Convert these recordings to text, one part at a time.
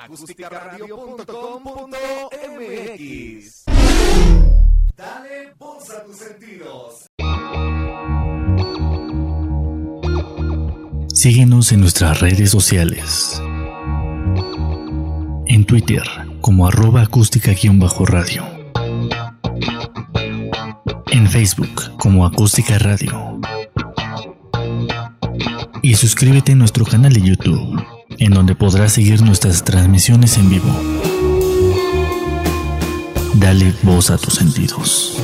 acústicaradio.com.mx. Dale voz a tus sentidos. Síguenos en nuestras redes sociales. En Twitter como arroba acústica-radio. En Facebook como acústica radio. Y suscríbete a nuestro canal de YouTube, en donde podrás seguir nuestras transmisiones en vivo. Dale voz a tus sentidos.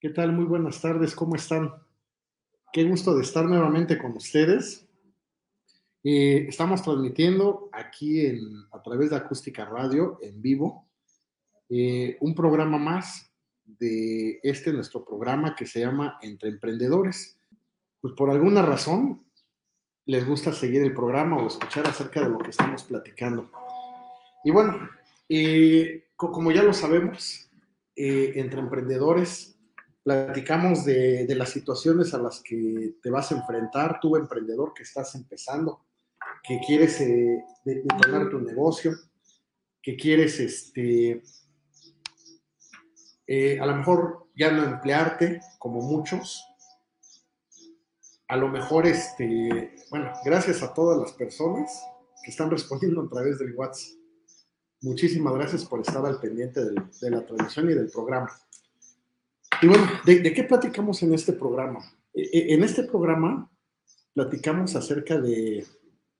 ¿Qué tal? Muy buenas tardes, ¿cómo están? Qué gusto de estar nuevamente con ustedes. Eh, estamos transmitiendo aquí en, a través de Acústica Radio en vivo eh, un programa más de este nuestro programa que se llama Entre Emprendedores. Pues por alguna razón les gusta seguir el programa o escuchar acerca de lo que estamos platicando. Y bueno, eh, como ya lo sabemos, entre emprendedores platicamos de, de, las situaciones a las que te vas a enfrentar, tú emprendedor que estás empezando, que quieres eh, detonar tu negocio, que quieres este, eh, a lo mejor ya no emplearte como muchos, a lo mejor, este, bueno, gracias a todas las personas que están respondiendo a través del WhatsApp. Muchísimas gracias por estar al pendiente de la transmisión y del programa. Y bueno, ¿de, ¿de, qué platicamos en este programa? E, en este programa platicamos acerca de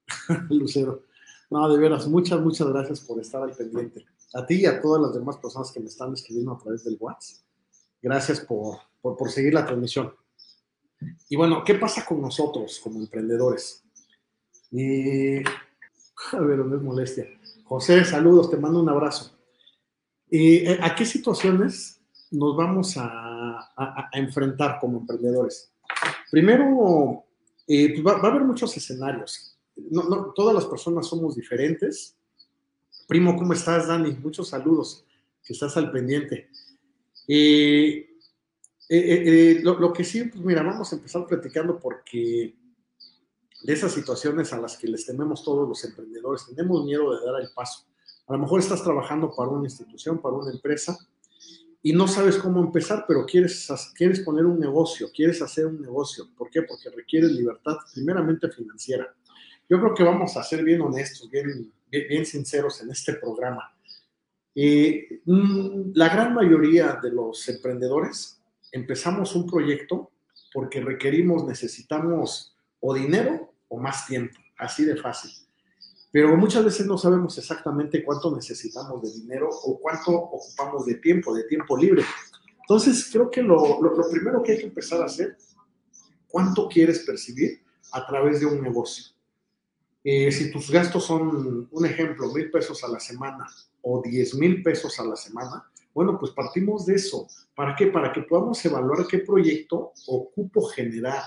Lucero. No, de veras, muchas, muchas gracias por estar al pendiente. A ti y a todas las demás personas que me están escribiendo a través del WhatsApp. Gracias por, por seguir la transmisión. Y bueno, ¿qué pasa con nosotros como emprendedores? Y, a ver, no es molestia. José, saludos, te mando un abrazo. ¿Y ¿A qué situaciones nos vamos a, enfrentar como emprendedores? Primero, eh, pues va, a haber muchos escenarios. Todas las personas somos diferentes. Primo, ¿cómo estás, Dani? Muchos saludos, que estás al pendiente. Eh, eh, lo, lo, que sí, pues mira, vamos a empezar platicando porque de esas situaciones a las que les tememos todos los emprendedores, tenemos miedo de dar el paso. A lo mejor estás trabajando para una institución, para una empresa, y no sabes cómo empezar, pero quieres, quieres poner un negocio, quieres hacer un negocio. ¿Por qué? Porque requiere libertad, primeramente financiera. Yo creo que vamos a ser bien honestos, bien, bien, bien sinceros en este programa. Eh, la gran mayoría de los emprendedores empezamos un proyecto porque requerimos, necesitamos o dinero o más tiempo, así de fácil. Pero muchas veces no sabemos exactamente cuánto necesitamos de dinero o cuánto ocupamos de tiempo, de tiempo libre. Entonces, creo que lo, lo, lo primero que hay que empezar a hacer, ¿cuánto quieres percibir a través de un negocio? Eh, si tus gastos son, un ejemplo, mil pesos a la semana o diez mil pesos a la semana, bueno, pues partimos de eso. ¿Para qué? Para que podamos evaluar qué proyecto ocupo generar.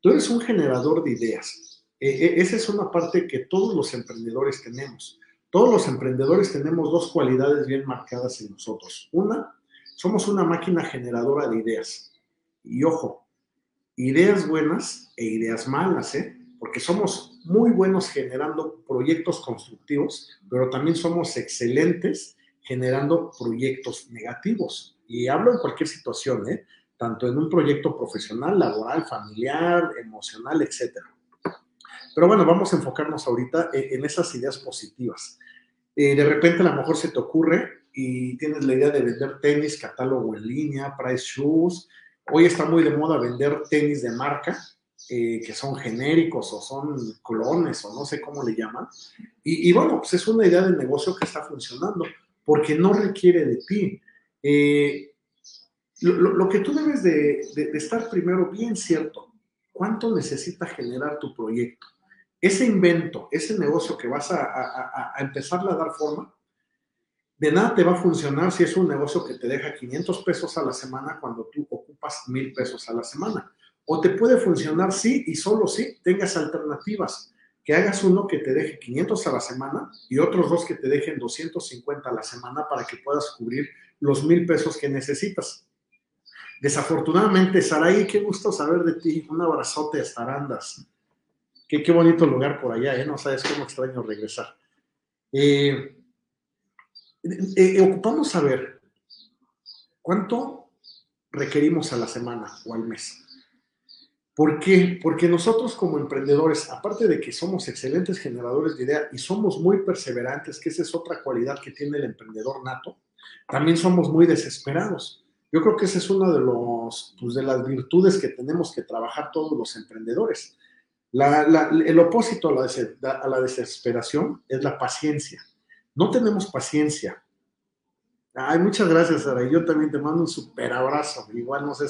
Tú eres un generador de ideas. Eh, esa es una parte que todos los emprendedores tenemos. Todos los emprendedores tenemos dos cualidades bien marcadas en nosotros. Una, somos una máquina generadora de ideas. Y ojo, ideas buenas e ideas malas, ¿eh? Porque somos muy buenos generando proyectos constructivos, pero también somos excelentes generando proyectos negativos. Y hablo en cualquier situación, ¿eh? Tanto en un proyecto profesional, laboral, familiar, emocional, etcétera. Pero bueno, vamos a enfocarnos ahorita en esas ideas positivas. Eh, de repente a lo mejor se te ocurre y tienes la idea de vender tenis, catálogo en línea, price shoes. Hoy está muy de moda vender tenis de marca, eh, que son genéricos o son clones o no sé cómo le llaman. Y, y, bueno, pues es una idea de negocio que está funcionando porque no requiere de ti. Eh, lo, que tú debes de, estar primero bien cierto, ¿cuánto necesita generar tu proyecto? ese invento, ese negocio que vas a, a, a, empezarle a dar forma, de nada te va a funcionar si es un negocio que te deja 500 pesos a la semana cuando tú ocupas mil pesos a la semana. O te puede funcionar sí y solo si tengas alternativas, que hagas uno que te deje 500 a la semana y otros dos que te dejen 250 a la semana para que puedas cubrir los mil pesos que necesitas. Desafortunadamente, Saraí, qué gusto saber de ti. Un abrazote hasta Arandas. Qué, qué bonito lugar por allá, ¿eh? No sabes cómo extraño regresar. Eh, eh, eh, ocupamos saber cuánto requerimos a la semana o al mes. ¿Por qué? Porque nosotros como emprendedores, aparte de que somos excelentes generadores de ideas y somos muy perseverantes, que esa es otra cualidad que tiene el emprendedor nato, también somos muy desesperados. Yo creo que esa es una de, los, pues, de las virtudes que tenemos que trabajar todos los emprendedores. La, la, el opósito a la, desesperación es la paciencia. No tenemos paciencia. Ay, muchas gracias, Sara. Yo también te mando un super abrazo. Igual, no sé,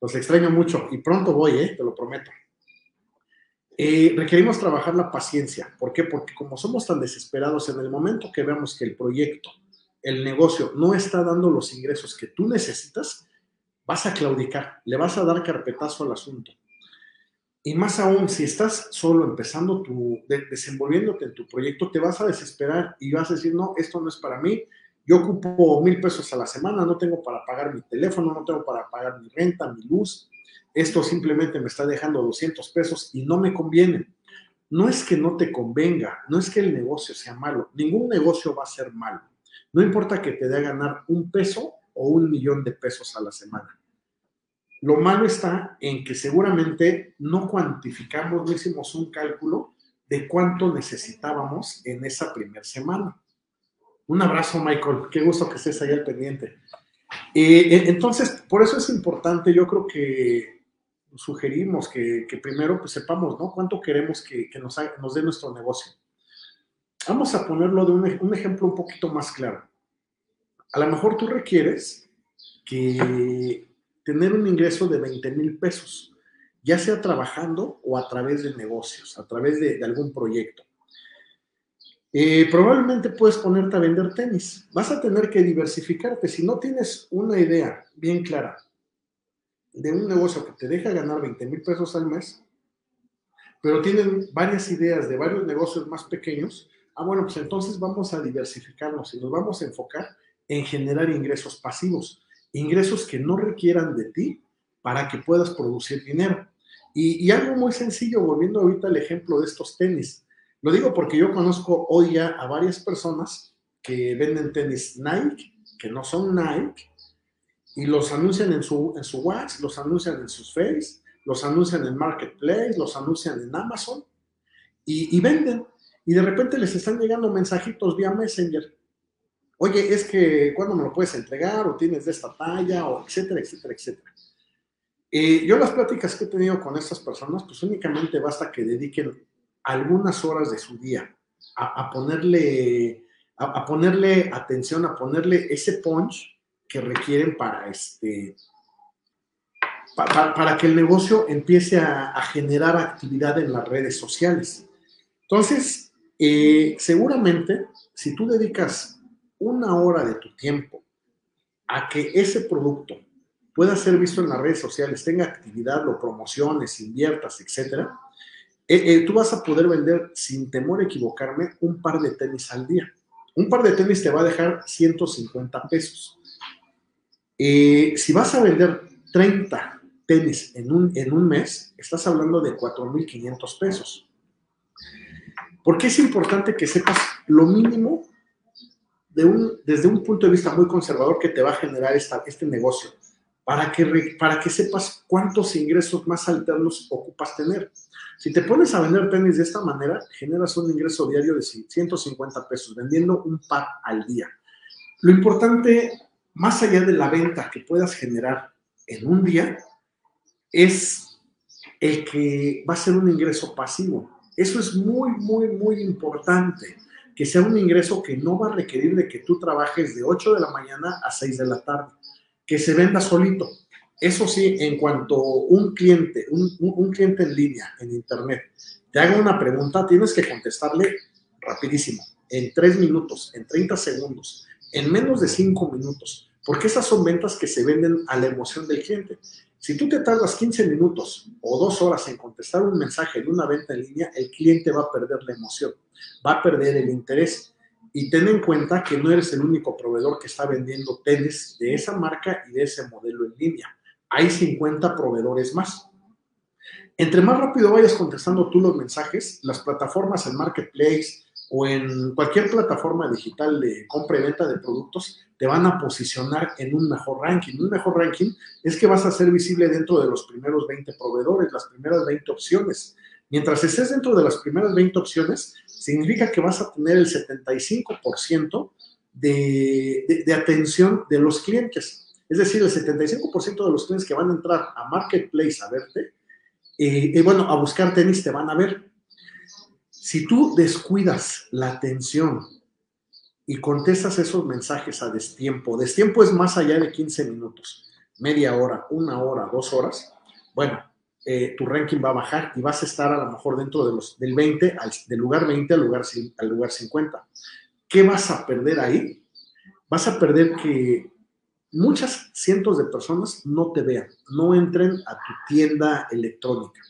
los extraño mucho y pronto voy, ¿eh? te lo prometo. Eh, requerimos trabajar la paciencia. ¿Por qué? Porque como somos tan desesperados, en el momento que veamos que el proyecto, el negocio no está dando los ingresos que tú necesitas, vas a claudicar, le vas a dar carpetazo al asunto. Y más aún, si estás solo empezando tu, de, desenvolviéndote en tu proyecto, te vas a desesperar y vas a decir, no, esto no es para mí, yo ocupo mil pesos a la semana, no tengo para pagar mi teléfono, no tengo para pagar mi renta, mi luz, esto simplemente me está dejando 200 pesos y no me conviene. No es que no te convenga, no es que el negocio sea malo, ningún negocio va a ser malo. No importa que te dé a ganar un peso o un millón de pesos a la semana. Lo malo está en que seguramente no cuantificamos, no hicimos un cálculo de cuánto necesitábamos en esa primera semana. Un abrazo, Michael. Qué gusto que estés ahí al pendiente. Eh, entonces, por eso es importante, yo creo que sugerimos que, primero pues, sepamos, ¿no? Cuánto queremos que, nos, dé nuestro negocio. Vamos a ponerlo de un, ejemplo un poquito más claro. A lo mejor tú requieres que tener un ingreso de 20 mil pesos, ya sea trabajando o a través de negocios, a través de algún proyecto. Eh, probablemente puedes ponerte a vender tenis. Vas a tener que diversificarte. Si no tienes una idea bien clara de un negocio que te deja ganar 20 mil pesos al mes, pero tienen varias ideas de varios negocios más pequeños, ah, bueno, pues entonces vamos a diversificarnos y nos vamos a enfocar en generar ingresos pasivos ingresos que no requieran de ti para que puedas producir dinero. Y, y, algo muy sencillo, volviendo ahorita al ejemplo de estos tenis. Lo digo porque yo conozco hoy ya a varias personas que venden tenis Nike, que no son Nike, y los anuncian en su, en su Wax, los anuncian en sus Face, los anuncian en Marketplace, los anuncian en Amazon, y, y venden. Y de repente les están llegando mensajitos vía Messenger oye, es que cuándo me lo puedes entregar o tienes de esta talla o etcétera, etcétera, etcétera. Eh, yo las pláticas que he tenido con estas personas, pues únicamente basta que dediquen algunas horas de su día a, a ponerle, a, ponerle atención, a ponerle ese punch que requieren para este, para, que el negocio empiece a, a, generar actividad en las redes sociales. Entonces, eh, seguramente, si tú dedicas una hora de tu tiempo a que ese producto pueda ser visto en las redes sociales, tenga actividad, lo promociones, inviertas, etcétera, eh, eh, tú vas a poder vender, sin temor a equivocarme, un par de tenis al día. Un par de tenis te va a dejar 150 pesos. Eh, si vas a vender 30 tenis en un, en un mes, estás hablando de 4.500 pesos. ¿Por qué es importante que sepas lo mínimo de un, desde un punto de vista muy conservador que te va a generar esta, este negocio, para que, para que sepas cuántos ingresos más alternos ocupas tener. Si te pones a vender tenis de esta manera, generas un ingreso diario de 150 pesos, vendiendo un par al día. Lo importante, más allá de la venta que puedas generar en un día, es el que va a ser un ingreso pasivo. Eso es muy, muy, muy importante que sea un ingreso que no va a requerir de que tú trabajes de 8 de la mañana a 6 de la tarde, que se venda solito. Eso sí, en cuanto un cliente, un, cliente en línea, en internet, te haga una pregunta, tienes que contestarle rapidísimo, en 3 minutos, en 30 segundos, en menos de 5 minutos, porque esas son ventas que se venden a la emoción del cliente. Si tú te tardas 15 minutos o dos horas en contestar un mensaje de una venta en línea, el cliente va a perder la emoción, va a perder el interés. Y ten en cuenta que no eres el único proveedor que está vendiendo tenis de esa marca y de ese modelo en línea. Hay 50 proveedores más. Entre más rápido vayas contestando tú los mensajes, las plataformas, el marketplace o en cualquier plataforma digital de compra y venta de productos, te van a posicionar en un mejor ranking. Un mejor ranking es que vas a ser visible dentro de los primeros 20 proveedores, las primeras 20 opciones. Mientras estés dentro de las primeras 20 opciones, significa que vas a tener el 75% de, de, de atención de los clientes. Es decir, el 75% de los clientes que van a entrar a Marketplace a verte, eh, bueno, a buscar tenis te van a ver. Si tú descuidas la atención y contestas esos mensajes a destiempo, destiempo es más allá de 15 minutos, media hora, una hora, dos horas, bueno, eh, tu ranking va a bajar y vas a estar a lo mejor dentro de los, del 20, al, del lugar 20 al lugar, al lugar 50. ¿Qué vas a perder ahí? Vas a perder que muchas cientos de personas no te vean, no entren a tu tienda electrónica.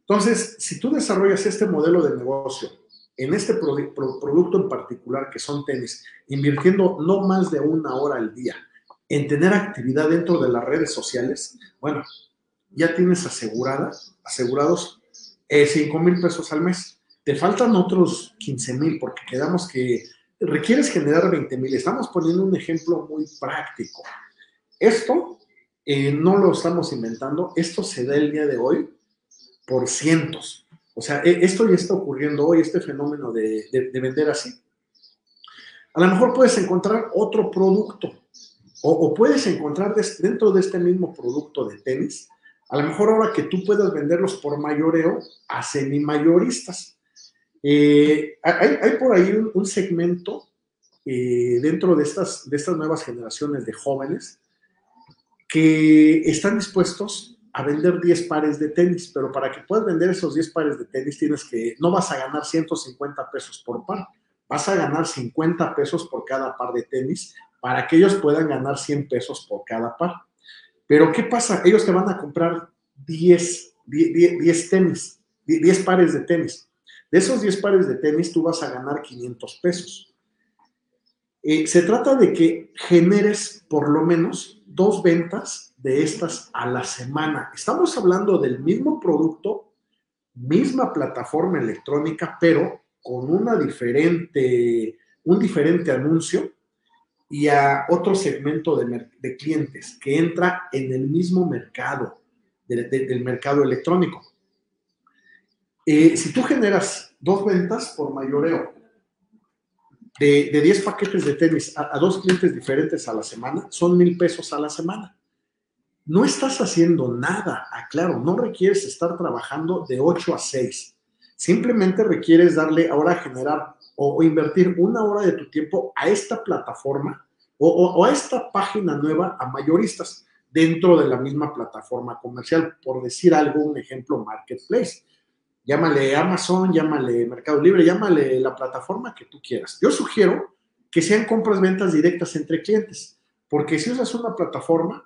Entonces, si tú desarrollas este modelo de negocio en este pro pro producto en particular, que son tenis, invirtiendo no más de una hora al día en tener actividad dentro de las redes sociales, bueno, ya tienes aseguradas, asegurados eh, 5 mil pesos al mes. Te faltan otros 15 mil porque quedamos que requieres generar 20 mil. Estamos poniendo un ejemplo muy práctico. Esto eh, no lo estamos inventando, esto se da el día de hoy por cientos. O sea, e, esto ya está ocurriendo hoy, este fenómeno de, de, de vender así. A lo mejor puedes encontrar otro producto o, puedes encontrar dentro de este mismo producto de tenis, a lo mejor ahora que tú puedas venderlos por mayoreo a semi-mayoristas. Eh, hay, por ahí un, un segmento eh, dentro de estas, de estas nuevas generaciones de jóvenes que están dispuestos a vender 10 pares de tenis, pero para que puedas vender esos 10 pares de tenis tienes que, no vas a ganar 150 pesos por par, vas a ganar 50 pesos por cada par de tenis para que ellos puedan ganar 100 pesos por cada par. Pero ¿qué pasa? Ellos te van a comprar 10, 10, 10 tenis, 10 pares de tenis. De esos 10 pares de tenis tú vas a ganar 500 pesos. Eh, se trata de que generes por lo menos dos ventas de estas a la semana. Estamos hablando del mismo producto, misma plataforma electrónica, pero con una diferente, un diferente anuncio y a otro segmento de, clientes que entra en el mismo mercado, de, de, del mercado electrónico. Eh, si tú generas dos ventas por mayoreo de, de 10 paquetes de tenis a, a, dos clientes diferentes a la semana, son mil pesos a la semana. No estás haciendo nada, aclaro, no requieres estar trabajando de 8 a 6. Simplemente requieres darle ahora a generar o, invertir una hora de tu tiempo a esta plataforma o, o, a esta página nueva a mayoristas dentro de la misma plataforma comercial, por decir algo, un ejemplo, Marketplace. Llámale Amazon, llámale Mercado Libre, llámale la plataforma que tú quieras. Yo sugiero que sean compras, ventas directas entre clientes, porque si usas una plataforma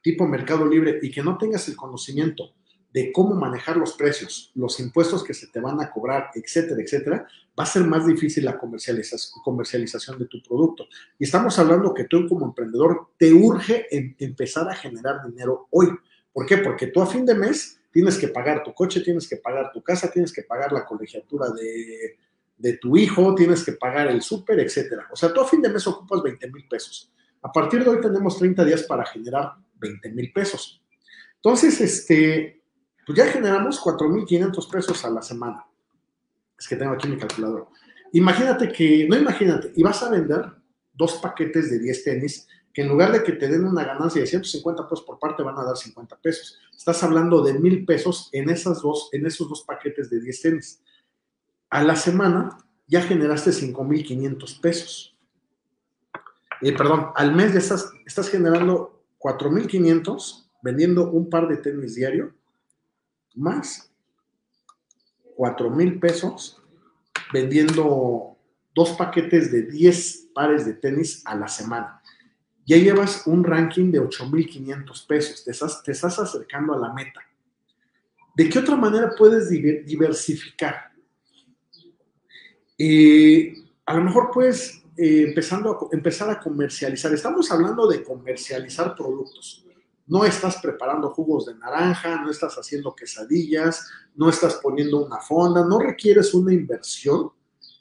tipo Mercado Libre y que no tengas el conocimiento de cómo manejar los precios, los impuestos que se te van a cobrar, etcétera, etcétera, va a ser más difícil la comercialización, de tu producto. Y estamos hablando que tú como emprendedor te urge empezar a generar dinero hoy. ¿Por qué? Porque tú a fin de mes tienes que pagar tu coche, tienes que pagar tu casa, tienes que pagar la colegiatura de, de tu hijo, tienes que pagar el súper, etcétera. O sea, tú a fin de mes ocupas 20 mil pesos. A partir de hoy tenemos 30 días para generar 20 mil pesos. Entonces, este, pues ya generamos 4.500 pesos a la semana. Es que tengo aquí mi calculador. Imagínate que, no imagínate, y vas a vender dos paquetes de 10 tenis que en lugar de que te den una ganancia de 150 pesos por parte, van a dar 50 pesos. Estás hablando de mil pesos en, esas dos, en esos dos paquetes de 10 tenis. A la semana ya generaste 5.500 pesos. Eh, perdón, al mes ya estás, estás generando 4.500 vendiendo un par de tenis diario más 4 mil pesos vendiendo dos paquetes de 10 pares de tenis a la semana. Ya llevas un ranking de 8.500 pesos, te estás, te estás acercando a la meta. ¿De qué otra manera puedes diversificar? Eh, a lo mejor puedes eh, empezando empezar a comercializar. Estamos hablando de comercializar productos. No estás preparando jugos de naranja, no estás haciendo quesadillas, no estás poniendo una fonda, no requieres una inversión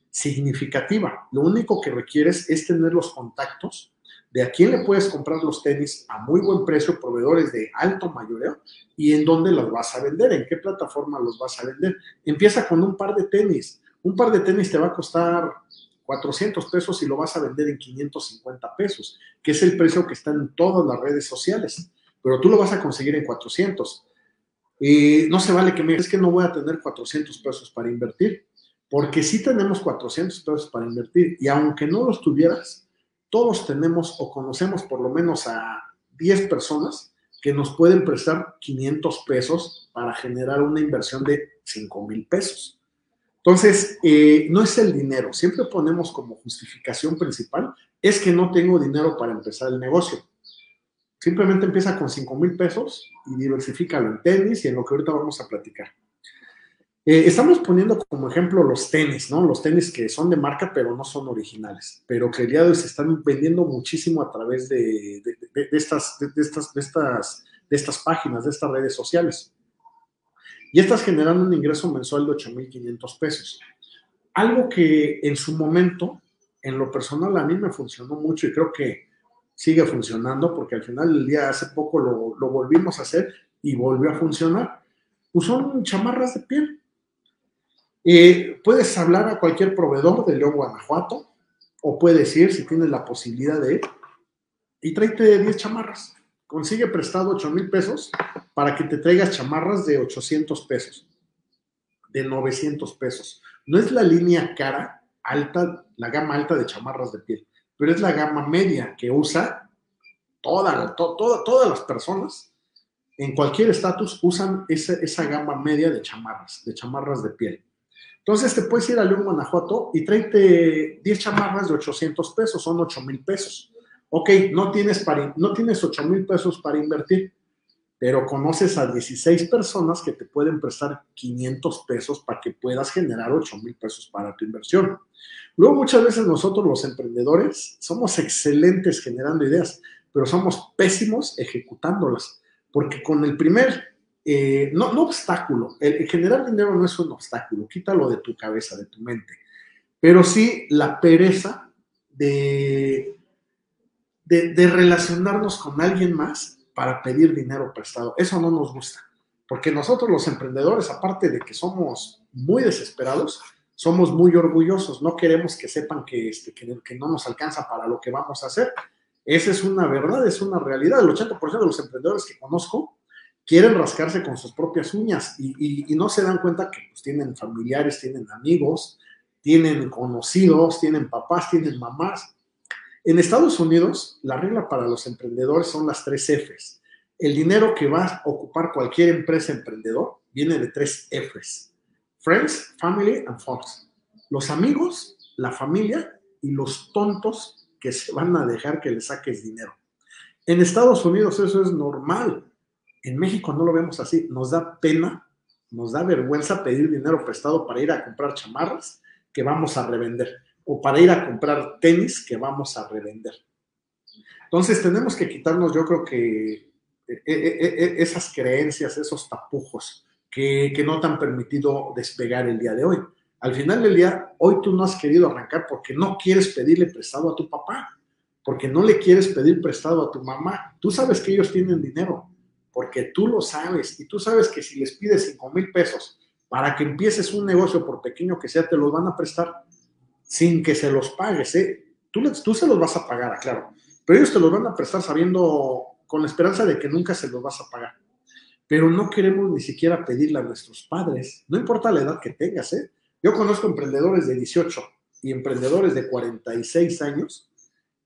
significativa. Lo único que requieres es tener los contactos de a quién le puedes comprar los tenis a muy buen precio, proveedores de alto mayoreo, y en dónde los vas a vender, en qué plataforma los vas a vender. Empieza con un par de tenis. Un par de tenis te va a costar 400 pesos y lo vas a vender en 550 pesos, que es el precio que está en todas las redes sociales, pero tú lo vas a conseguir en 400. Y no se vale que me digas que no voy a tener 400 pesos para invertir, porque sí tenemos 400 pesos para invertir y aunque no los tuvieras, todos tenemos o conocemos por lo menos a 10 personas que nos pueden prestar 500 pesos para generar una inversión de 5 mil pesos. Entonces, eh, no es el dinero, siempre ponemos como justificación principal, es que no tengo dinero para empezar el negocio. Simplemente empieza con 5 mil pesos y diversifícalo en tenis y en lo que ahorita vamos a platicar. Eh, estamos poniendo como ejemplo los tenis, ¿no? Los tenis que son de marca pero no son originales, pero que de se están vendiendo muchísimo a través de, estas, estas, de, estas, de estas páginas, de estas redes sociales. Y estás generando un ingreso mensual de 8.500 pesos. Algo que en su momento, en lo personal, a mí me funcionó mucho y creo que sigue funcionando porque al final del día hace poco lo, volvimos a hacer y volvió a funcionar. Pues son chamarras de piel eh, puedes hablar a cualquier proveedor de León, Guanajuato, o puedes ir, si tienes la posibilidad de ir, y tráete 10 chamarras. Consigue prestado 8 mil pesos para que te traigas chamarras de 800 pesos, de 900 pesos. No es la línea cara, alta, la gama alta de chamarras de piel, pero es la gama media que usa toda, todas las personas en cualquier estatus usan esa, esa gama media de chamarras, de chamarras de piel. Entonces te puedes ir a León, Guanajuato y tráete 10 chamarras de 800 pesos, son 8 mil pesos. Ok, no tienes, para, no tienes 8 mil pesos para invertir, pero conoces a 16 personas que te pueden prestar 500 pesos para que puedas generar 8 mil pesos para tu inversión. Luego muchas veces nosotros los emprendedores somos excelentes generando ideas, pero somos pésimos ejecutándolas, porque con el primer eh, no, no obstáculo, el, generar dinero no es un obstáculo, quítalo de tu cabeza, de tu mente, pero sí la pereza de, de, relacionarnos con alguien más para pedir dinero prestado. Eso no nos gusta, porque nosotros los emprendedores, aparte de que somos muy desesperados, somos muy orgullosos, no queremos que sepan que, este, no nos alcanza para lo que vamos a hacer. Esa es una verdad, es una realidad. El 80% de los emprendedores que conozco quieren rascarse con sus propias uñas y, no se dan cuenta que pues, tienen familiares, tienen amigos, tienen conocidos, tienen papás, tienen mamás. En Estados Unidos, la regla para los emprendedores son las tres Fs. El dinero que va a ocupar cualquier empresa emprendedor viene de tres Fs. Friends, Family and Funds. Los amigos, la familia y los tontos que se van a dejar que les saques dinero. En Estados Unidos eso es normal. En México no lo vemos así. Nos da pena, nos da vergüenza pedir dinero prestado para ir a comprar chamarras que vamos a revender o para ir a comprar tenis que vamos a revender. Entonces tenemos que quitarnos, yo creo que eh, eh, eh, esas creencias, esos tapujos que, que no te han permitido despegar el día de hoy. Al final del día, hoy tú no has querido arrancar porque no quieres pedirle prestado a tu papá, porque no le quieres pedir prestado a tu mamá. Tú sabes que ellos tienen dinero, porque tú lo sabes y tú sabes que si les pides 5 mil pesos para que empieces un negocio, por pequeño que sea, te los van a prestar sin que se los pagues. ¿eh? Tú, tú se los vas a pagar, claro, pero ellos te los van a prestar sabiendo, con la esperanza de que nunca se los vas a pagar. Pero no queremos ni siquiera pedirle a nuestros padres, no importa la edad que tengas. ¿eh? Yo conozco emprendedores de 18 y emprendedores de 46 años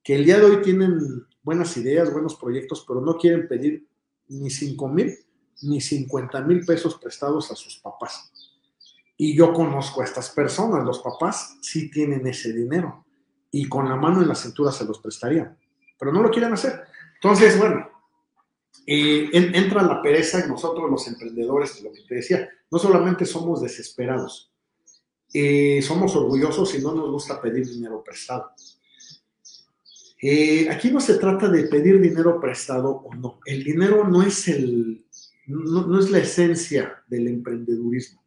que el día de hoy tienen buenas ideas, buenos proyectos, pero no quieren pedir ni 5 mil ni 50 mil pesos prestados a sus papás. Y yo conozco a estas personas, los papás sí tienen ese dinero y con la mano en la cintura se los prestarían, pero no lo quieren hacer. Entonces, bueno, eh, entra la pereza en nosotros los emprendedores, lo que te decía, no solamente somos desesperados, eh, somos orgullosos y no nos gusta pedir dinero prestado. Eh, aquí no se trata de pedir dinero prestado o no. El dinero no es, el, no, no es la esencia del emprendedurismo.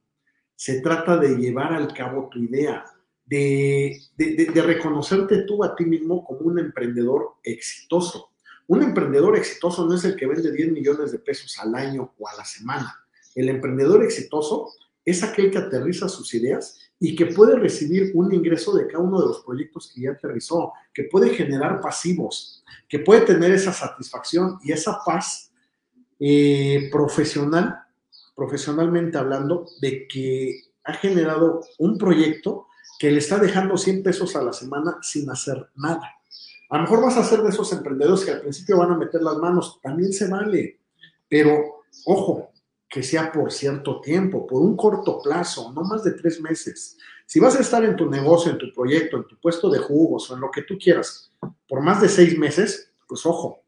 Se trata de llevar al cabo tu idea, de, de, reconocerte tú a ti mismo como un emprendedor exitoso. Un emprendedor exitoso no es el que vende 10 millones de pesos al año o a la semana. El emprendedor exitoso es aquel que aterriza sus ideas y que puede recibir un ingreso de cada uno de los proyectos que ya aterrizó, que puede generar pasivos, que puede tener esa satisfacción y esa paz eh, profesional, profesionalmente hablando, de que ha generado un proyecto que le está dejando 100 pesos a la semana sin hacer nada. A lo mejor vas a ser de esos emprendedores que al principio van a meter las manos, también se vale, pero ojo, que sea por cierto tiempo, por un corto plazo, no más de tres meses. Si vas a estar en tu negocio, en tu proyecto, en tu puesto de jugos o en lo que tú quieras, por más de seis meses, pues ojo,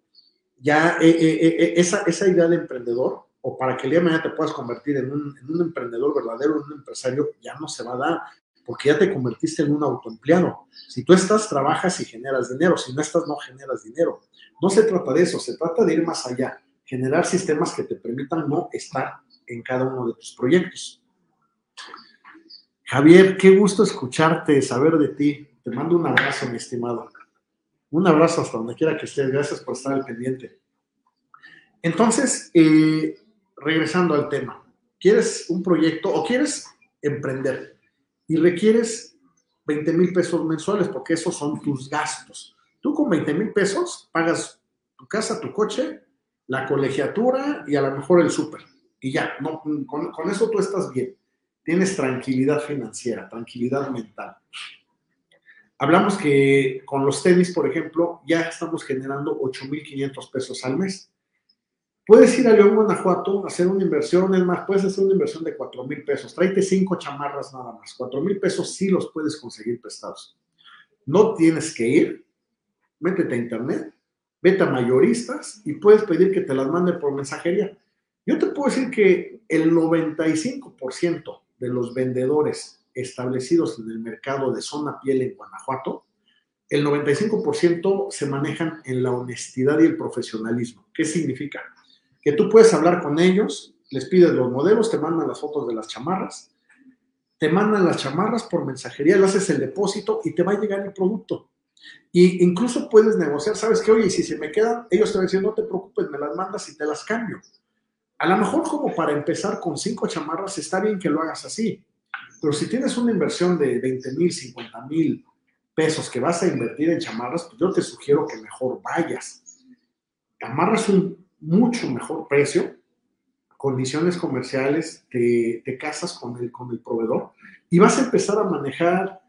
ya eh, eh, eh, esa, esa idea de emprendedor, o para que el día de mañana te puedas convertir en un, en un emprendedor verdadero, en un empresario, ya no se va a dar, porque ya te convertiste en un autoempleado. Si tú estás, trabajas y generas dinero, si no estás, no generas dinero. No se trata de eso, se trata de ir más allá generar sistemas que te permitan no estar en cada uno de tus proyectos. Javier, qué gusto escucharte, saber de ti. Te mando un abrazo, mi estimado. Un abrazo hasta donde quiera que estés. Gracias por estar al pendiente. Entonces, eh, regresando al tema, ¿quieres un proyecto o quieres emprender y requieres 20 mil pesos mensuales porque esos son tus gastos? Tú con 20 mil pesos pagas tu casa, tu coche, la colegiatura y a lo mejor el súper. Y ya, no, con, con, eso tú estás bien. Tienes tranquilidad financiera, tranquilidad mental. Hablamos que con los tenis, por ejemplo, ya estamos generando 8.500 pesos al mes. Puedes ir a León, Guanajuato, hacer una inversión, es más, puedes hacer una inversión de 4 mil pesos. Tráete cinco chamarras nada más. 4 mil pesos sí los puedes conseguir prestados. No tienes que ir, métete a internet, vete a mayoristas y puedes pedir que te las mande por mensajería. Yo te puedo decir que el 95% de los vendedores establecidos en el mercado de zona piel en Guanajuato, el 95% se manejan en la honestidad y el profesionalismo. ¿Qué significa? Que tú puedes hablar con ellos, les pides los modelos, te mandan las fotos de las chamarras, te mandan las chamarras por mensajería, le haces el depósito y te va a llegar el producto. Y incluso puedes negociar, sabes que, oye, si se me quedan, ellos te van a decir, no te preocupes, me las mandas y te las cambio. A lo mejor como para empezar con cinco chamarras está bien que lo hagas así, pero si tienes una inversión de 20 mil, 50 mil pesos que vas a invertir en chamarras, pues yo te sugiero que mejor vayas. Amarras un mucho mejor precio, condiciones comerciales, te, casas con el, con el proveedor y vas a empezar a manejar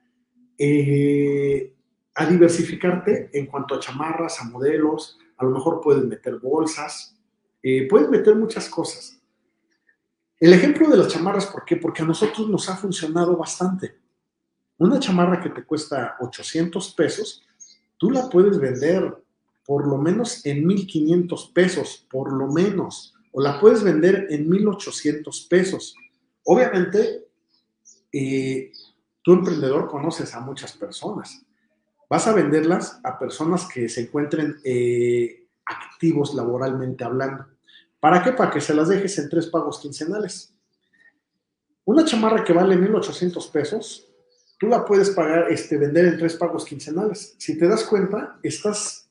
eh, a diversificarte en cuanto a chamarras, a modelos, a lo mejor puedes meter bolsas, eh, puedes meter muchas cosas. El ejemplo de las chamarras, ¿por qué? Porque a nosotros nos ha funcionado bastante. Una chamarra que te cuesta 800 pesos, tú la puedes vender por lo menos en 1500 pesos, por lo menos, o la puedes vender en 1800 pesos. Obviamente, eh, tu emprendedor conoces a muchas personas vas a venderlas a personas que se encuentren eh, activos laboralmente hablando. ¿Para qué? Para que se las dejes en tres pagos quincenales. Una chamarra que vale 1.800 pesos, tú la puedes pagar, este, vender en tres pagos quincenales. Si te das cuenta, estás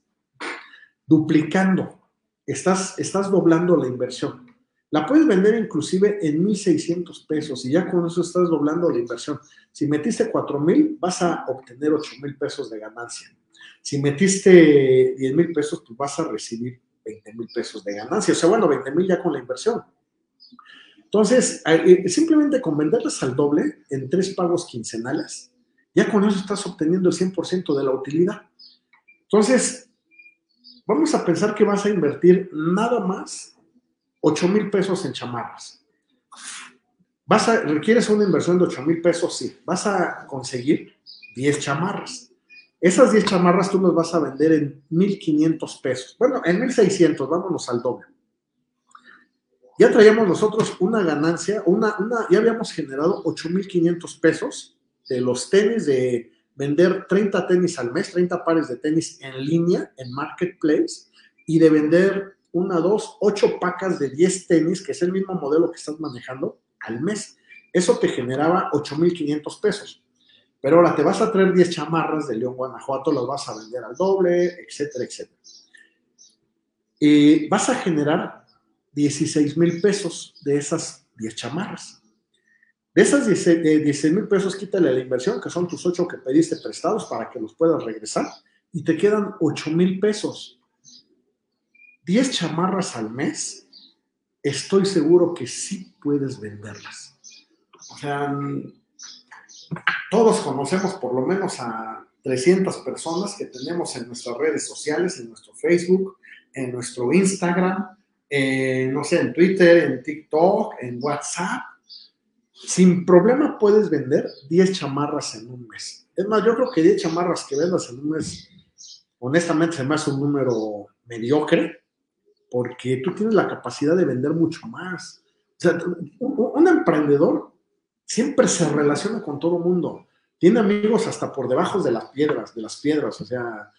duplicando, estás, estás doblando la inversión. La puedes vender inclusive en 1.600 pesos y ya con eso estás doblando la inversión. Si metiste 4.000, vas a obtener 8.000 pesos de ganancia. Si metiste 10.000 pesos, pues vas a recibir 20.000 pesos de ganancia. O sea, bueno, 20.000 ya con la inversión. Entonces, eh, simplemente con venderlas al doble en tres pagos quincenales, ya con eso estás obteniendo el 100% de la utilidad. Entonces, vamos a pensar que vas a invertir nada más 8 mil pesos en chamarras. Vas requieres una inversión de 8 mil pesos, sí. Vas a conseguir 10 chamarras. Esas 10 chamarras tú las vas a vender en 1.500 pesos. Bueno, en 1.600, vámonos al doble. Ya traíamos nosotros una ganancia, una, ya habíamos generado 8.500 pesos de los tenis de vender 30 tenis al mes, 30 pares de tenis en línea, en Marketplace, y de vender una, dos, ocho pacas de 10 tenis, que es el mismo modelo que estás manejando, al mes. Eso te generaba 8.500 pesos. Pero ahora te vas a traer 10 chamarras de León, Guanajuato, las vas a vender al doble, etcétera, etcétera. Y vas a generar 16 mil pesos de esas 10 chamarras. De esas 16 mil pesos, quítale la inversión, que son tus 8 que pediste prestados para que los puedas regresar, y te quedan 8 mil pesos. 10 chamarras al mes, estoy seguro que sí puedes venderlas. O sea, todos conocemos por lo menos a 300 personas que tenemos en nuestras redes sociales, en nuestro Facebook, en nuestro Instagram, no sé, en Twitter, en TikTok, en WhatsApp. Sin problema puedes vender 10 chamarras en un mes. Es más, yo creo que 10 chamarras que vendas en un mes, honestamente se me hace un número mediocre, porque tú tienes la capacidad de vender mucho más. O sea, un emprendedor siempre se relaciona con todo mundo. Tiene amigos hasta por debajo de las piedras, de las piedras. O sea,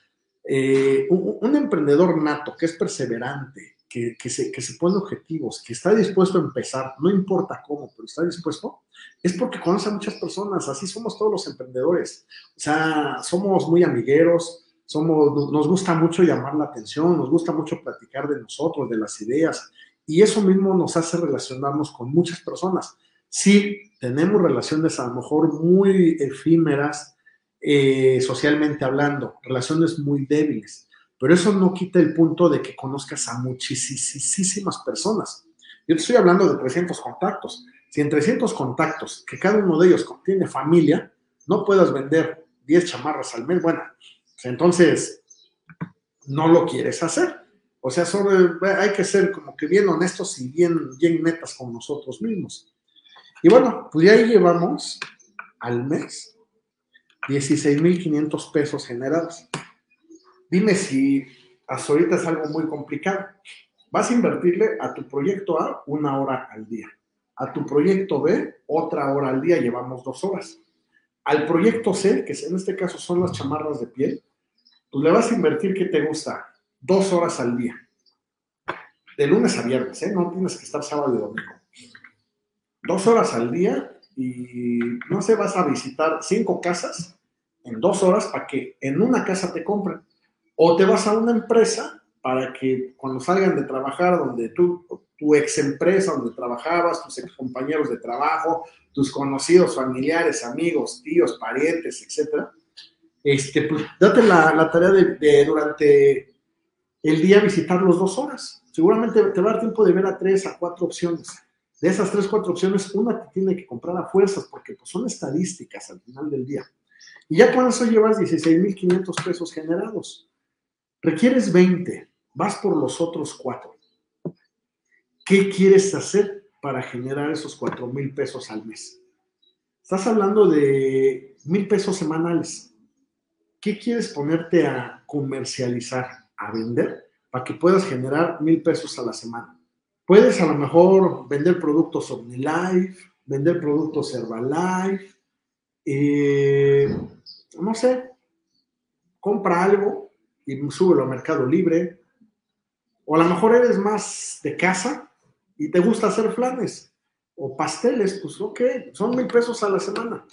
eh, un, emprendedor nato que es perseverante, que, se, que se pone objetivos, que está dispuesto a empezar, no importa cómo, pero está dispuesto, es porque conoce a muchas personas. Así somos todos los emprendedores. O sea, somos muy amigueros, somos, nos gusta mucho llamar la atención, nos gusta mucho platicar de nosotros, de las ideas, y eso mismo nos hace relacionarnos con muchas personas sí tenemos relaciones a lo mejor muy efímeras eh, socialmente hablando, relaciones muy débiles, pero eso no quita el punto de que conozcas a muchísimas personas. Yo te estoy hablando de 300 contactos. Si en 300 contactos, que cada uno de ellos tiene familia, no puedas vender 10 chamarras al mes, bueno, pues entonces no lo quieres hacer. O sea, hay que ser como que bien honestos y bien, bien netas con nosotros mismos. Y bueno, pues ya ahí llevamos al mes 16.500 pesos generados. Dime si hasta ahorita es algo muy complicado. Vas a invertirle a tu proyecto A una hora al día. A tu proyecto B otra hora al día, llevamos dos horas. Al proyecto C, que en este caso son las chamarras de piel, pues le vas a invertir, ¿qué te gusta? Dos horas al día. De lunes a viernes, ¿eh? No tienes que estar sábado y domingo dos horas al día y no sé, vas a visitar cinco casas en dos horas para que en una casa te compren. O te vas a una empresa para que cuando salgan de trabajar, donde tú, tu ex empresa donde trabajabas, tus ex compañeros de trabajo, tus conocidos, familiares, amigos, tíos, parientes, etcétera, este, pues date la, tarea de, de, durante el día visitarlos dos horas. Seguramente te va a dar tiempo de ver a tres, a cuatro opciones. De esas tres, cuatro opciones, una te tiene que comprar a fuerzas porque pues, son estadísticas al final del día. Y ya con eso llevas 16.500 pesos generados. Requieres 20, vas por los otros cuatro. ¿Qué quieres hacer para generar esos 4.000 pesos al mes? Estás hablando de mil pesos semanales. ¿Qué quieres ponerte a comercializar, a vender, para que puedas generar mil pesos a la semana? Puedes a lo mejor vender productos OmniLife, vender productos Herbalife, eh, no sé, compra algo y súbelo a Mercado Libre. O a lo mejor eres más de casa y te gusta hacer flanes o pasteles, pues ok, son mil pesos a la semana.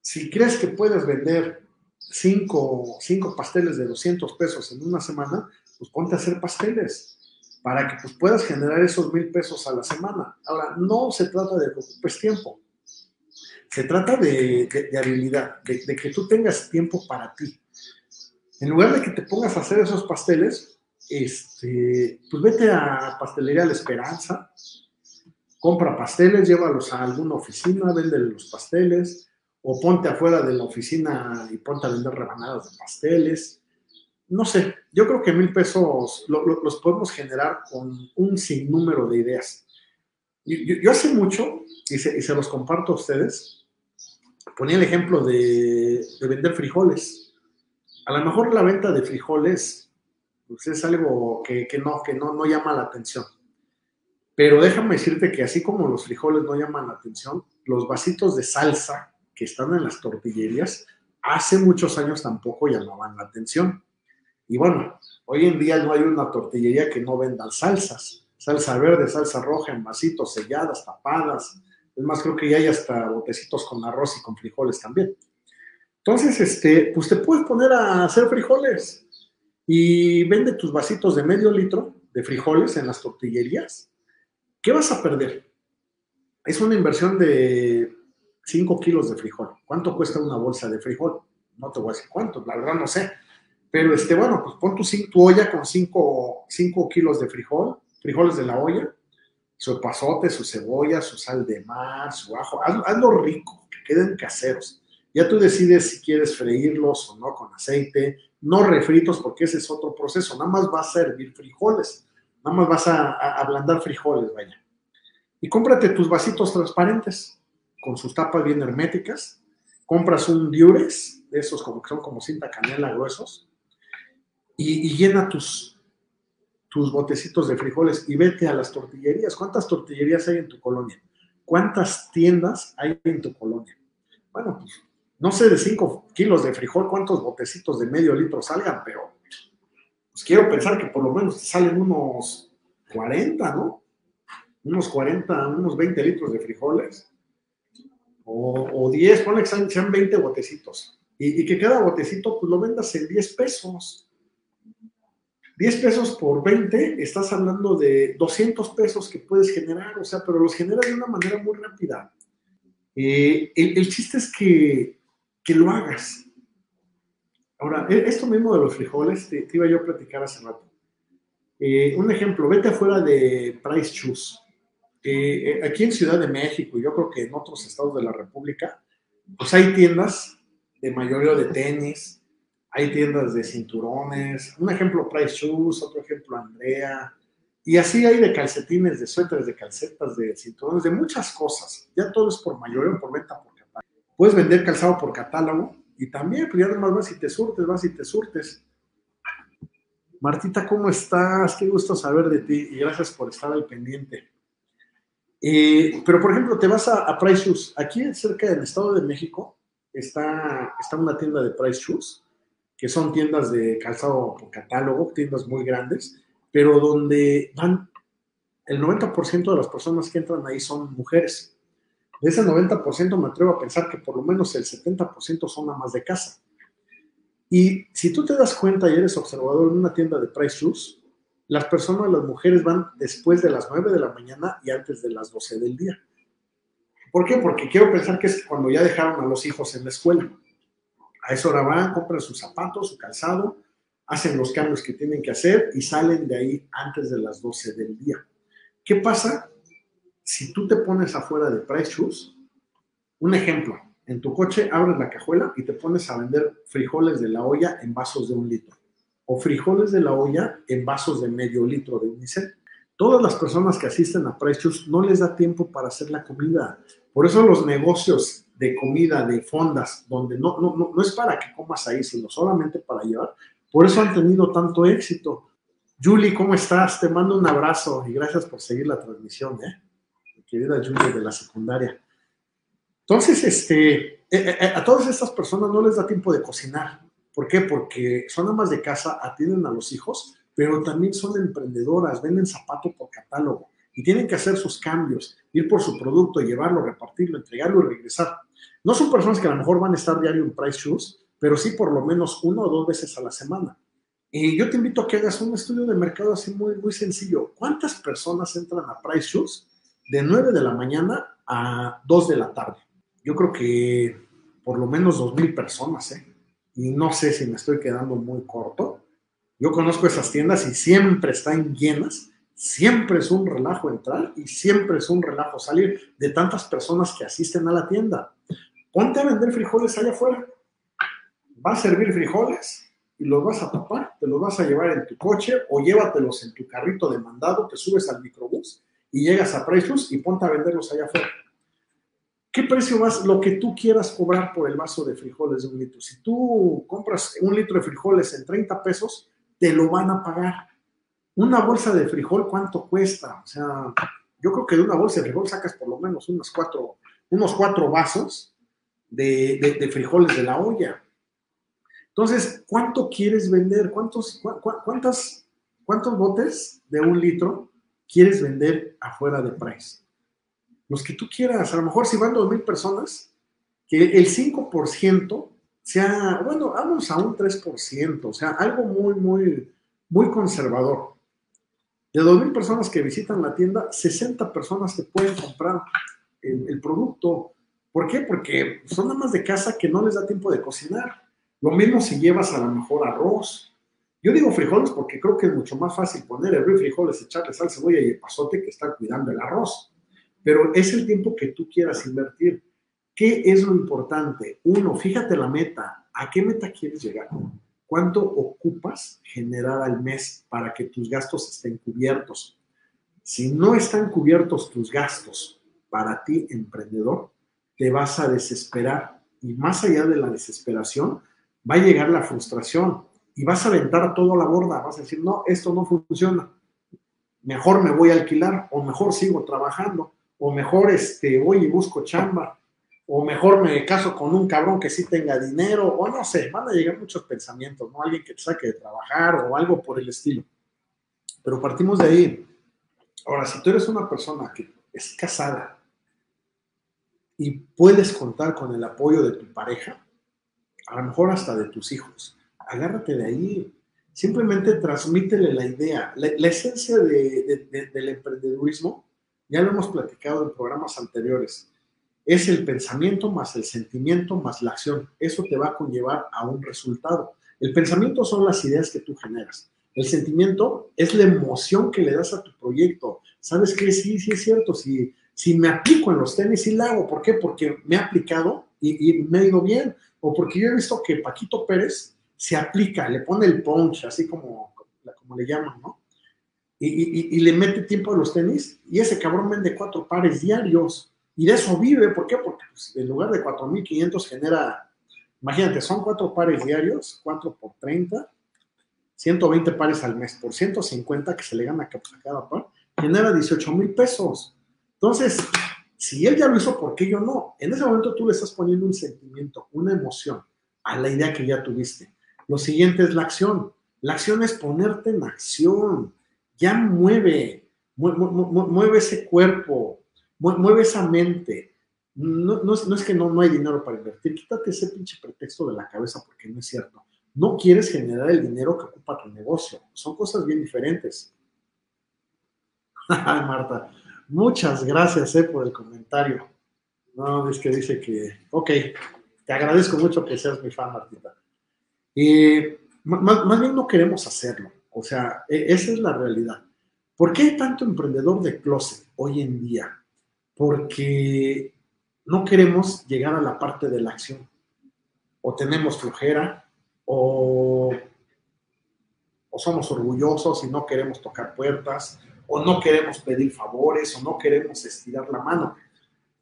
Si crees que puedes vender cinco, cinco pasteles de 200 pesos en una semana, pues ponte a hacer pasteles para que pues, puedas generar esos mil pesos a la semana. Ahora, no se trata de que ocupes tiempo, se trata de, habilidad, de, que tú tengas tiempo para ti. En lugar de que te pongas a hacer esos pasteles, este, pues vete a Pastelería La Esperanza, compra pasteles, llévalos a alguna oficina, vende los pasteles, o ponte afuera de la oficina y ponte a vender rebanadas de pasteles no sé, yo creo que mil pesos los podemos generar con un sinnúmero de ideas. Yo, hace mucho, y se, los comparto a ustedes, ponía el ejemplo de, vender frijoles. A lo mejor la venta de frijoles pues, es algo que, no, que no, no llama la atención. Pero déjame decirte que así como los frijoles no llaman la atención, los vasitos de salsa que están en las tortillerías hace muchos años tampoco llamaban la atención. Y bueno, hoy en día no hay una tortillería que no venda salsas, salsa verde, salsa roja en vasitos selladas, tapadas. Es más, creo que ya hay hasta botecitos con arroz y con frijoles también. Entonces, este, pues te puedes poner a hacer frijoles y vende tus vasitos de medio litro de frijoles en las tortillerías. ¿Qué vas a perder? Es una inversión de 5 kilos de frijol. ¿Cuánto cuesta una bolsa de frijol? No te voy a decir cuánto, la verdad no sé. Pero este, bueno, pues pon tu, tu olla con 5 kilos de frijol, frijoles de la olla, su pasote, su cebolla, su sal de mar, su ajo. hazlo rico, que queden caseros ya tú decides si quieres freírlos o no con aceite, no refritos porque ese es otro proceso, nada más vas a hervir frijoles, nada más vas a, ablandar frijoles, vaya. Y cómprate tus vasitos transparentes con sus tapas bien herméticas, compras un diures, de esos como que son como cinta canela gruesos, y, llena tus, tus botecitos de frijoles y vete a las tortillerías. ¿Cuántas tortillerías hay en tu colonia? ¿Cuántas tiendas hay en tu colonia? Bueno, pues no sé de 5 kilos de frijol cuántos botecitos de medio litro salgan, pero pues quiero pensar que por lo menos te salen unos 40, ¿no? Unos 40, unos 20 litros de frijoles. O, 10, ponle que sean, 20 botecitos. Y, y, que cada botecito pues lo vendas en 10 pesos. 10 pesos por 20, estás hablando de 200 pesos que puedes generar, o sea, pero los generas de una manera muy rápida. Eh, el, chiste es que que lo hagas. Ahora, e, esto mismo de los frijoles, te, iba yo a platicar hace rato. Eh, un ejemplo, vete afuera de Price Shoes. Eh, eh, aquí en Ciudad de México, yo creo que en otros estados de la República, pues hay tiendas de mayoría de tenis, hay tiendas de cinturones, un ejemplo Price Shoes, otro ejemplo Andrea, y así hay de calcetines, de suéteres, de calcetas, de cinturones, de muchas cosas. Ya todo es por mayoría por venta Puedes vender calzado por catálogo y también, pues ya además vas y te surtes, vas y te surtes. Martita, ¿cómo estás? Qué gusto saber de ti y gracias por estar al pendiente. Eh, pero, por ejemplo, te vas a, Price Shoes. Aquí cerca del Estado de México está, está una tienda de Price Shoes, que son tiendas de calzado por catálogo, tiendas muy grandes, pero donde van el 90% de las personas que entran ahí son mujeres. De ese 90% me atrevo a pensar que por lo menos el 70% son amas de casa. Y si tú te das cuenta y eres observador en una tienda de Price Shoes, las personas, las mujeres van después de las 9 de la mañana y antes de las 12 del día. ¿Por qué? Porque quiero pensar que es cuando ya dejaron a los hijos en la escuela. A esa hora van, compran sus zapatos, su calzado, hacen los cambios que tienen que hacer y salen de ahí antes de las 12 del día. ¿Qué pasa si tú te pones afuera de Price Shoes, un ejemplo, en tu coche abres la cajuela y te pones a vender frijoles de la olla en vasos de un litro o frijoles de la olla en vasos de medio litro de unicel. Todas las personas que asisten a Price Shoes no les da tiempo para hacer la comida. Por eso los negocios de comida, de fondas, donde no, no, no, no es para que comas ahí, sino solamente para llevar, por eso han tenido tanto éxito. Julie, ¿cómo estás? Te mando un abrazo y gracias por seguir la transmisión. ¿eh? Querida Julia de la secundaria. Entonces, este, eh, eh, eh, a todas estas personas no les da tiempo de cocinar. ¿Por qué? Porque son amas de casa, atienden a los hijos, pero también son emprendedoras, venden zapato por catálogo y tienen que hacer sus cambios, ir por su producto, llevarlo, repartirlo, entregarlo y regresar. No son personas que a lo mejor van a estar diario en Price Shoes, pero sí por lo menos uno o dos veces a la semana. Y yo te invito a que hagas un estudio de mercado así muy, muy sencillo. ¿Cuántas personas entran a Price Shoes de 9 de la mañana a 2 de la tarde. Yo creo que por lo menos 2.000 personas, ¿eh? Y no sé si me estoy quedando muy corto. Yo conozco esas tiendas y siempre están llenas, siempre es un relajo entrar y siempre es un relajo salir de tantas personas que asisten a la tienda. Ponte a vender frijoles allá afuera. Va a servir frijoles y los vas a tapar, te los vas a llevar en tu coche o llévatelos en tu carrito de mandado, te subes al microbús y llegas a precios y ponte a venderlos allá afuera. ¿Qué precio vas? Lo que tú quieras cobrar por el vaso de frijoles de un litro. Si tú compras un litro de frijoles en 30 pesos, te lo van a pagar. Una bolsa de frijol, ¿cuánto cuesta? O sea, yo creo que de una bolsa de frijol sacas por lo menos unos cuatro, unos cuatro vasos de, de frijoles de la olla. Entonces, ¿cuánto quieres vender? ¿Cuántos, cuántas, ¿Cuántos botes de un litro quieres vender afuera de Price? Los que tú quieras. A lo mejor si van 2.000 personas, que el 5% sea, bueno, vamos a un 3%, o sea, algo muy, muy, muy conservador. De 2.000 personas que visitan la tienda, 60 personas te pueden comprar el, producto. ¿Por qué? Porque son amas de casa que no les da tiempo de cocinar. Lo mismo si llevas a lo mejor arroz. Yo digo frijoles porque creo que es mucho más fácil poner el frijoles, echarle sal, cebolla y el pasote que estar cuidando el arroz. Pero es el tiempo que tú quieras invertir. ¿Qué es lo importante? Uno, fíjate la meta. ¿A qué meta quieres llegar? ¿Cuánto ocupas generar al mes para que tus gastos estén cubiertos? Si no están cubiertos tus gastos para ti, emprendedor, te vas a desesperar. Y más allá de la desesperación, va a llegar la frustración y vas a aventar todo la borda, vas a decir, no, esto no funciona, mejor me voy a alquilar, o mejor sigo trabajando, o mejor este, voy y busco chamba, o mejor me caso con un cabrón que sí tenga dinero, o no sé, van a llegar muchos pensamientos, ¿no? Alguien que te saque de trabajar o algo por el estilo. Pero partimos de ahí. Ahora, si tú eres una persona que es casada y puedes contar con el apoyo de tu pareja, a lo mejor hasta de tus hijos. Agárrate de ahí. Simplemente transmítele la idea. La, esencia del emprendedurismo, ya lo hemos platicado en programas anteriores, es el pensamiento más el sentimiento más la acción. Eso te va a conllevar a un resultado. El pensamiento son las ideas que tú generas. El sentimiento es la emoción que le das a tu proyecto. ¿Sabes qué? Sí, sí es cierto. Si, si me aplico en los tenis, sí la hago. ¿Por qué? Porque me he aplicado y, y me ha ido bien o porque yo he visto que Paquito Pérez se aplica, le pone el punch, así como, como le llaman, ¿no? Y, le mete tiempo a los tenis y ese cabrón vende cuatro pares diarios y de eso vive, ¿por qué? Porque pues, en lugar de 4.500 genera, imagínate, son cuatro pares diarios, 4 por 30, 120 pares al mes, por 150 que se le gana a cada par, genera 18 mil pesos. Entonces, si él ya lo hizo, ¿por qué yo no? En ese momento tú le estás poniendo un sentimiento, una emoción a la idea que ya tuviste. Lo siguiente es la acción. La acción es ponerte en acción. Ya mueve, mueve, ese cuerpo, mueve esa mente. No, no, es que no, no hay dinero para invertir. Quítate ese pinche pretexto de la cabeza porque no es cierto. No quieres generar el dinero que ocupa tu negocio. Son cosas bien diferentes. Marta. Muchas gracias eh, por el comentario. No, es que dice que, ok, te agradezco mucho que seas mi fan, Martita. Y más, bien no queremos hacerlo. O sea, e, esa es la realidad. ¿Por qué hay tanto emprendedor de closet hoy en día? Porque no queremos llegar a la parte de la acción. O tenemos flujera, o, somos orgullosos y no queremos tocar puertas, o no queremos pedir favores o no queremos estirar la mano.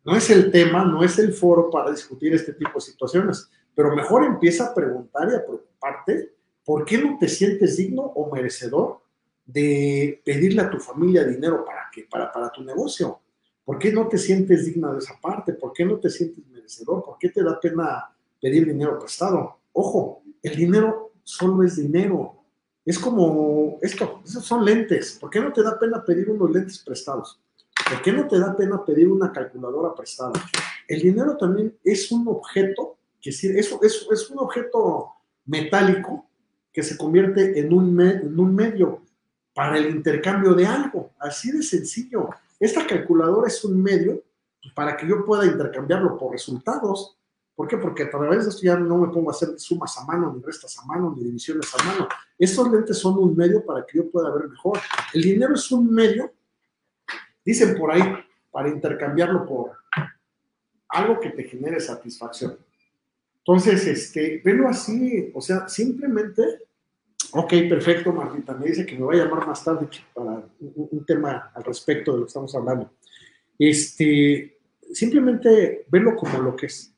No es el tema, no es el foro para discutir este tipo de situaciones, pero mejor empieza a preguntar y a preocuparte por qué no te sientes digno o merecedor de pedirle a tu familia dinero para qué, para, para tu negocio. ¿Por qué no te sientes digna de esa parte? ¿Por qué no te sientes merecedor? ¿Por qué te da pena pedir dinero prestado? Ojo, el dinero solo es dinero. Es como esto, esos son lentes. ¿Por qué no te da pena pedir unos lentes prestados? ¿Por qué no te da pena pedir una calculadora prestada? El dinero también es un objeto, que es, es un objeto metálico que se convierte en un, en un medio para el intercambio de algo. Así de sencillo. Esta calculadora es un medio para que yo pueda intercambiarlo por resultados. ¿Por qué? Porque a través de esto ya no me pongo a hacer sumas a mano, ni restas a mano, ni divisiones a mano. Estos lentes son un medio para que yo pueda ver mejor. El dinero es un medio, dicen por ahí, para intercambiarlo por algo que te genere satisfacción. Entonces, este, velo así, o sea, simplemente, ok, perfecto, Martita, me dice que me va a llamar más tarde para un, tema al respecto de lo que estamos hablando. Este, simplemente verlo como lo que es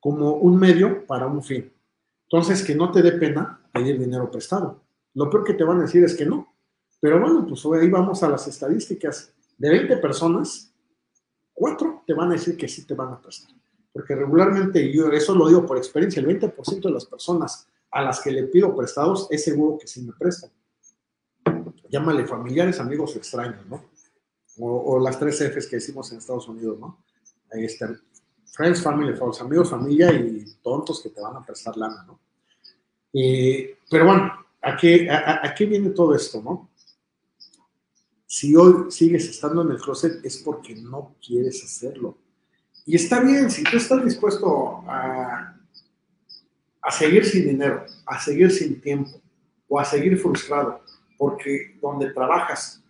como un medio para un fin. Entonces, que no te dé pena pedir dinero prestado. Lo peor que te van a decir es que no. Pero bueno, pues ahí vamos a las estadísticas. De 20 personas, 4 te van a decir que sí te van a prestar. Porque regularmente, yo eso lo digo por experiencia, el 20% de las personas a las que le pido prestados, es seguro que sí me prestan. Llámale familiares, amigos extraños, ¿no? O, las tres Fs que decimos en Estados Unidos, ¿no? Este, friends, family, false, amigos, familia y tontos que te van a prestar lana, ¿no? Eh, pero bueno, ¿a qué, a qué viene todo esto, no? Si hoy sigues estando en el closet es porque no quieres hacerlo. Y está bien, si tú estás dispuesto a, a seguir sin dinero, a seguir sin tiempo o a seguir frustrado, porque donde trabajas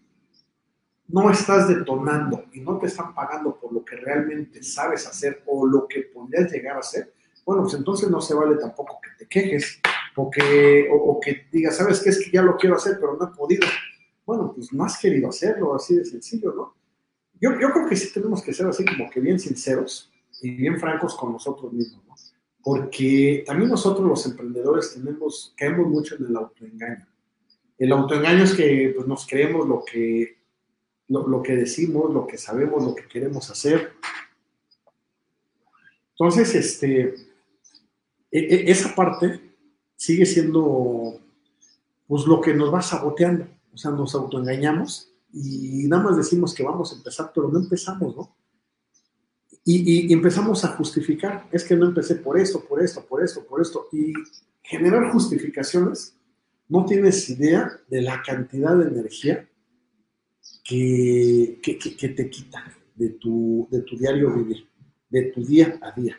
no estás detonando y no te están pagando por lo que realmente sabes hacer o lo que podrías llegar a hacer, bueno, pues entonces no se vale tampoco que te quejes o que, o, que digas, sabes qué es que ya lo quiero hacer, pero no he podido. Bueno, pues no has querido hacerlo, así de sencillo, ¿no? Yo, creo que sí tenemos que ser así como que bien sinceros y bien francos con nosotros mismos, ¿no? Porque también nosotros los emprendedores caemos mucho en el autoengaño. El autoengaño es que pues, nos creemos lo que, lo que decimos, lo que sabemos, lo que queremos hacer. Entonces, este, e, e, esa parte sigue siendo pues lo que nos va saboteando. O sea, nos autoengañamos y nada más decimos que vamos a empezar, pero no empezamos, ¿no? Y, empezamos a justificar, es que no empecé por esto, por esto, por esto, por esto. Y generar justificaciones, no tienes idea de la cantidad de energía que, que, te quita de tu, de tu diario vivir, de tu día a día.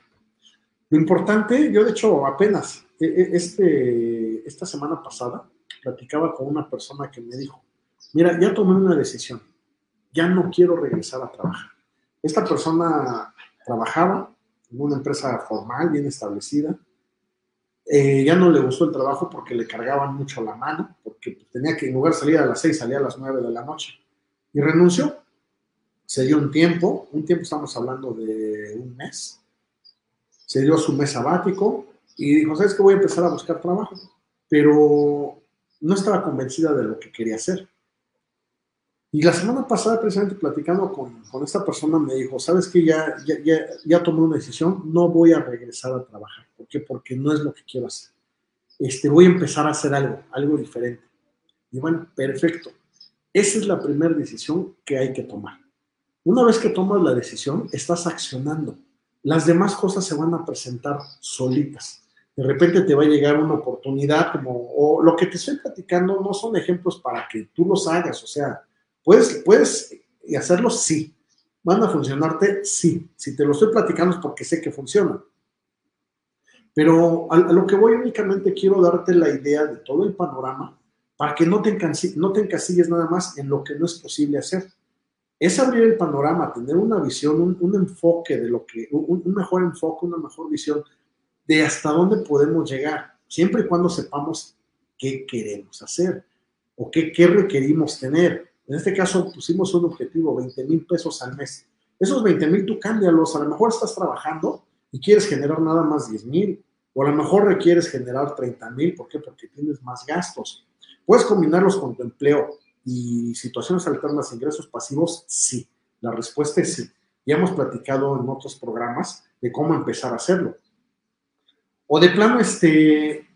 Lo importante, yo de hecho apenas e, e, este, esta semana pasada platicaba con una persona que me dijo, mira, ya tomé una decisión, ya no quiero regresar a trabajar. Esta persona trabajaba en una empresa formal, bien establecida. Eh, ya no le gustó el trabajo porque le cargaban mucho la mano, porque tenía que en lugar de salir a las 6, salía a las 9 de la noche. Y renunció. Se dio un tiempo, un tiempo estamos hablando de un mes. Se dio su mes sabático y dijo, ¿sabes qué? Voy a empezar a buscar trabajo. Pero no estaba convencida de lo que quería hacer. Y la semana pasada, precisamente platicando con, con esta persona, me dijo, ¿sabes qué? Ya, ya, ya, ya, tomé una decisión, no voy a regresar a trabajar. ¿Por qué? Porque no es lo que quiero hacer. Este, voy a empezar a hacer algo, algo diferente. Y bueno, perfecto. Esa es la primera decisión que hay que tomar. Una vez que tomas la decisión, estás accionando. Las demás cosas se van a presentar solitas. De repente te va a llegar una oportunidad como, o lo que te estoy platicando no son ejemplos para que tú los hagas, o sea, ¿Puedes, puedes hacerlo? Sí. ¿Van a funcionarte? Sí. Si te lo estoy platicando es porque sé que funciona. Pero a, lo que voy únicamente quiero darte la idea de todo el panorama para que no te, no te encasilles nada más en lo que no es posible hacer. Es abrir el panorama, tener una visión, un, enfoque de lo que, un, un, mejor enfoque, una mejor visión de hasta dónde podemos llegar, siempre y cuando sepamos qué queremos hacer o qué, qué requerimos tener. En este caso pusimos un objetivo, 20 mil pesos al mes. Esos 20 mil tú cámbialos. A lo mejor estás trabajando y quieres generar nada más 10 mil. O a lo mejor requieres generar 30 mil. ¿Por qué? Porque tienes más gastos. ¿Puedes combinarlos con tu empleo y situaciones alternas, ingresos pasivos? Sí. La respuesta es sí. Ya hemos platicado en otros programas de cómo empezar a hacerlo. O de plano, este,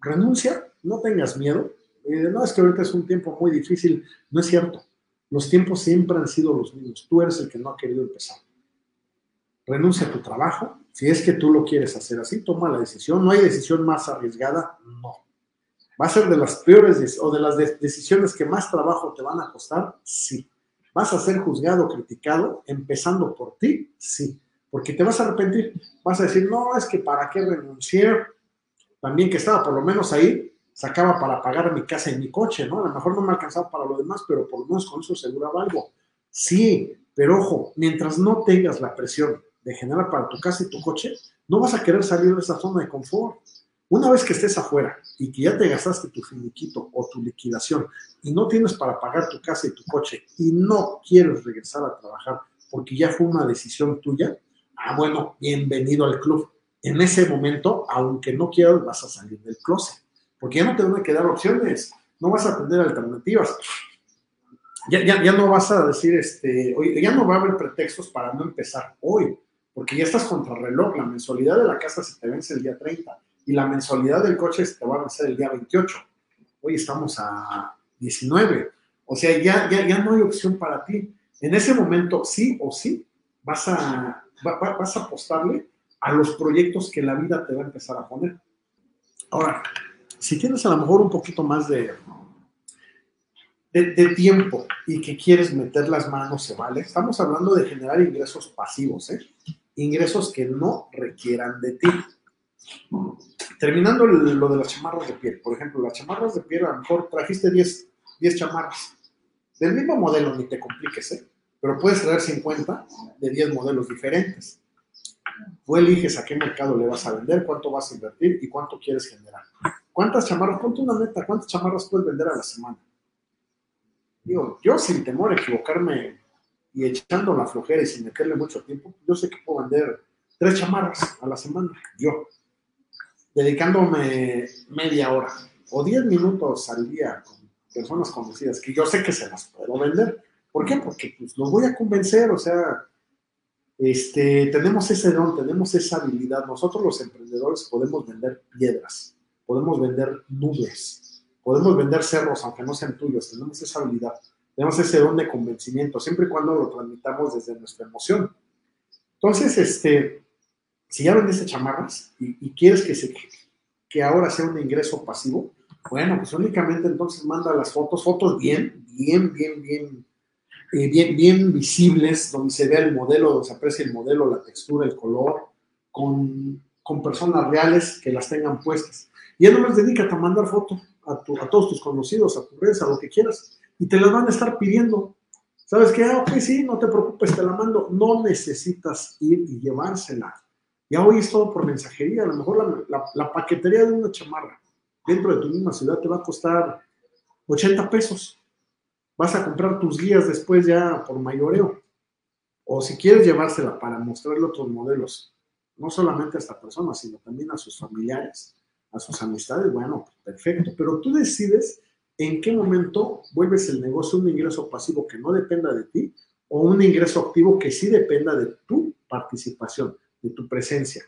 renuncia, no tengas miedo, no, es que ahorita es un tiempo muy difícil. No es cierto. Los tiempos siempre han sido los mismos. Tú eres el que no ha querido empezar. Renuncia a tu trabajo. Si es que tú lo quieres hacer así, toma la decisión. No hay decisión más arriesgada. No. ¿Va a ser de las peores o de las decisiones que más trabajo te van a costar? Sí. ¿Vas a ser juzgado, criticado, empezando por ti? Sí. Porque te vas a arrepentir. Vas a decir, no, es que para qué renuncié. También que estaba por lo menos ahí, sacaba para pagar mi casa y mi coche, ¿no? A lo mejor no me alcanzaba para lo demás, pero por lo menos con eso aseguraba algo. Sí, pero ojo, mientras no tengas la presión de generar para tu casa y tu coche, no vas a querer salir de esa zona de confort. Una vez que estés afuera y que ya te gastaste tu finiquito o tu liquidación y no tienes para pagar tu casa y tu coche y no quieres regresar a trabajar porque ya fue una decisión tuya, ah, bueno, bienvenido al club. En ese momento, aunque no quieras, vas a salir del closet porque ya no te van a quedar opciones, no vas a tener alternativas. Ya, ya, ya no vas a decir, este, ya no va a haber pretextos para no empezar hoy, porque ya estás contra reloj, la mensualidad de la casa se te vence el día 30 y la mensualidad del coche te va a vencer el día 28. Hoy estamos a 19. O sea, ya, ya, ya no hay opción para ti. En ese momento, sí o sí, vas a, vas a apostarle a los proyectos que la vida te va a empezar a poner. Ahora, si tienes a lo mejor un poquito más de, de, tiempo y que quieres meter las manos, se vale. Estamos hablando de generar ingresos pasivos, ¿eh? ingresos que no requieran de ti. Terminando lo de las chamarras de piel, por ejemplo, las chamarras de piel, a lo mejor trajiste 10, 10 chamarras del mismo modelo, ni te compliques, ¿eh? pero puedes traer 50 de 10 modelos diferentes. Tú eliges a qué mercado le vas a vender, cuánto vas a invertir y cuánto quieres generar. ¿Cuántas chamarras? Ponte una meta, ¿cuántas chamarras puedes vender a la semana? Digo, yo sin temor a equivocarme y echando la flojera y sin meterle mucho tiempo, yo sé que puedo vender tres chamarras a la semana, yo, dedicándome media hora o diez minutos al día con personas conocidas, que yo sé que se las puedo vender. ¿Por qué? Porque pues los voy a convencer, o sea, este, tenemos ese don, tenemos esa habilidad. Nosotros los emprendedores podemos vender piedras, podemos vender nubes, podemos vender cerros, aunque no sean tuyos, tenemos esa habilidad, tenemos ese don de convencimiento, siempre y cuando lo transmitamos desde nuestra emoción. Entonces, este, si ya vendiste chamarras y, y quieres que, que ahora sea un ingreso pasivo, bueno, pues únicamente entonces manda las fotos, fotos bien, bien, bien, bien eh, bien, bien visibles, donde se vea el modelo, donde se aprecia el modelo, la textura, el color, con, con personas reales que las tengan puestas. Y ya no más dedícate a mandar fotos a, a, todos tus conocidos, a tus redes, a lo que quieras, y te las van a estar pidiendo. ¿Sabes qué? Ah, ok, sí, no te preocupes, te la mando. No necesitas ir y llevársela. Ya hoy es todo por mensajería. A lo mejor la, la, la paquetería de una chamarra dentro de tu misma ciudad te va a costar 80 pesos vas a comprar tus guías después ya por mayoreo. O si quieres llevársela para mostrarle otros modelos, no solamente a esta persona, sino también a sus familiares, a sus amistades, bueno, perfecto. Pero tú decides en qué momento vuelves el negocio un ingreso pasivo que no dependa de ti o un ingreso activo que sí dependa de tu participación, de tu presencia.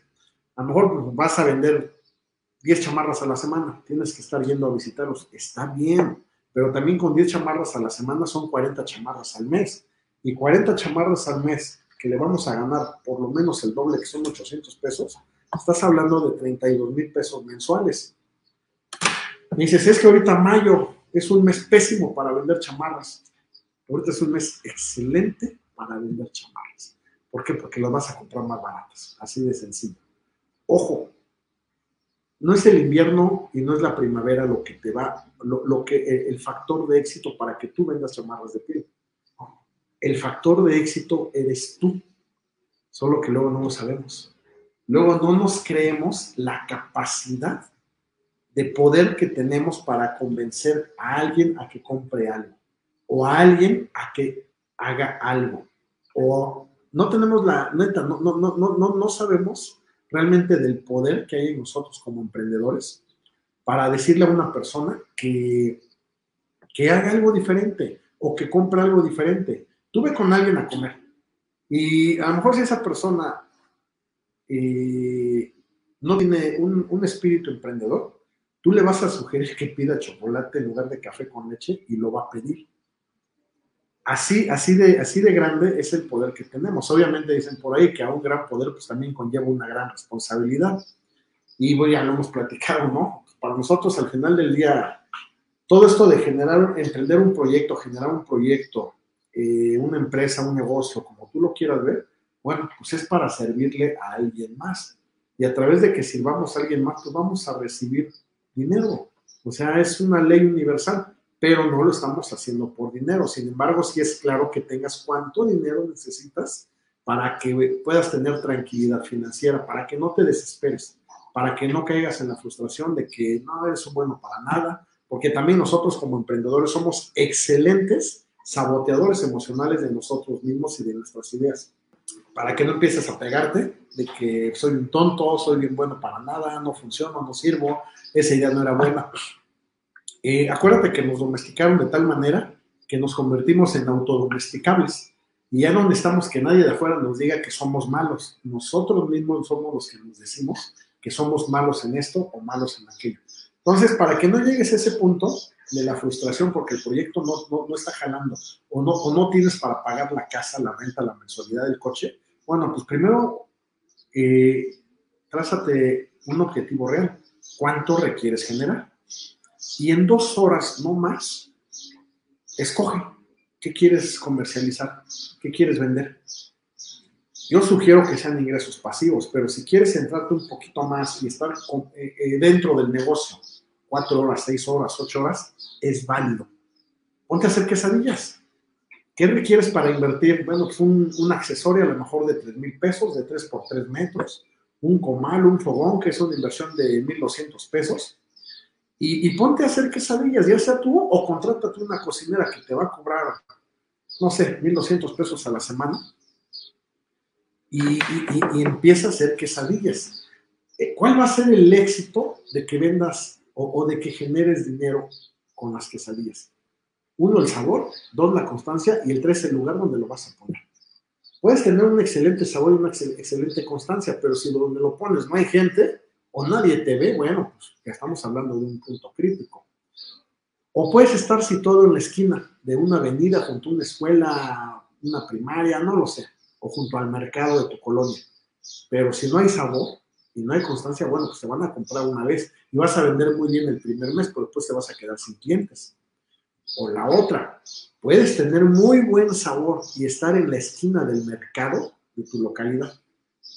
A lo mejor vas a vender 10 chamarras a la semana, tienes que estar yendo a visitarlos, está bien, pero también con 10 chamarras a la semana son 40 chamarras al mes. Y 40 chamarras al mes que le vamos a ganar por lo menos el doble, que son 800 pesos, estás hablando de 32 mil pesos mensuales. Me dices, es que ahorita mayo es un mes pésimo para vender chamarras. Ahorita es un mes excelente para vender chamarras. ¿Por qué? Porque las vas a comprar más baratas. Así de sencillo. Ojo, no es el invierno y no es la primavera lo que te va, lo, que, eh, el factor de éxito para que tú vendas chamarras de piel. El factor de éxito eres tú, solo que luego no lo sabemos. Luego no nos creemos la capacidad de poder que tenemos para convencer a alguien a que compre algo o a alguien a que haga algo. O no tenemos la neta, no, no, no, no, no sabemos realmente del poder que hay en nosotros como emprendedores para decirle a una persona que, que haga algo diferente o que compre algo diferente. Tuve con alguien a comer y a lo mejor si esa persona eh, no tiene un, espíritu emprendedor, tú le vas a sugerir que pida chocolate en lugar de café con leche y lo va a pedir. Así, así, de, así de grande es el poder que tenemos. Obviamente dicen por ahí que a un gran poder pues también conlleva una gran responsabilidad. Y voy, ya lo hemos platicado, ¿no? Para nosotros al final del día, todo esto de generar, emprender un proyecto, generar un proyecto, eh, una empresa, un negocio, como tú lo quieras ver, bueno, pues es para servirle a alguien más. Y a través de que sirvamos a alguien más, pues vamos a recibir dinero. O sea, es una ley universal pero no lo estamos haciendo por dinero. Sin embargo, sí es claro que tengas cuánto dinero necesitas para que puedas tener tranquilidad financiera, para que no te desesperes, para que no caigas en la frustración de que no eres bueno para nada, porque también nosotros como emprendedores somos excelentes saboteadores emocionales de nosotros mismos y de nuestras ideas. Para que no empieces a pegarte de que soy un tonto, soy bien bueno para nada, no funciono, no sirvo, esa idea no era buena. Eh, acuérdate que nos domesticaron de tal manera que nos convertimos en autodomesticables. Y ya no necesitamos que nadie de afuera nos diga que somos malos. Nosotros mismos somos los que nos decimos que somos malos en esto o malos en aquello. Entonces, para que no llegues a ese punto de la frustración porque el proyecto no, no, no está jalando o no, o no tienes para pagar la casa, la renta, la mensualidad del coche, bueno, pues primero eh, trázate un objetivo real. ¿Cuánto requieres generar? Y en dos horas, no más, escoge qué quieres comercializar, qué quieres vender. Yo sugiero que sean ingresos pasivos, pero si quieres centrarte un poquito más y estar eh, eh, dentro del negocio, cuatro horas, seis horas, ocho horas, es válido. Ponte a hacer quesadillas. ¿Qué requieres para invertir? Bueno, pues un, accesorio a lo mejor de 3 mil pesos, de 3 por 3 metros, un comal, un fogón, que es una inversión de 1.200 pesos, y, ponte a hacer quesadillas, ya sea tú o contrátate una cocinera que te va a cobrar, no sé, 1.200 pesos a la semana, y, y, y, empieza a hacer quesadillas. Eh, ¿Cuál va a ser el éxito de que vendas o, de que generes dinero con las quesadillas? Uno, el sabor, dos, la constancia, y el tres, el lugar donde lo vas a poner. Puedes tener un excelente sabor y una excelente constancia, pero si donde lo pones no hay gente o nadie te ve, bueno, pues ya estamos hablando de un punto crítico. O puedes estar situado en la esquina de una avenida junto a una escuela, una primaria, no lo sé, o junto al mercado de tu colonia. Pero si no hay sabor y no hay constancia, bueno, pues te van a comprar una vez y vas a vender muy bien el primer mes, pero después te vas a quedar sin clientes. O la otra, puedes tener muy buen sabor y estar en la esquina del mercado de tu localidad,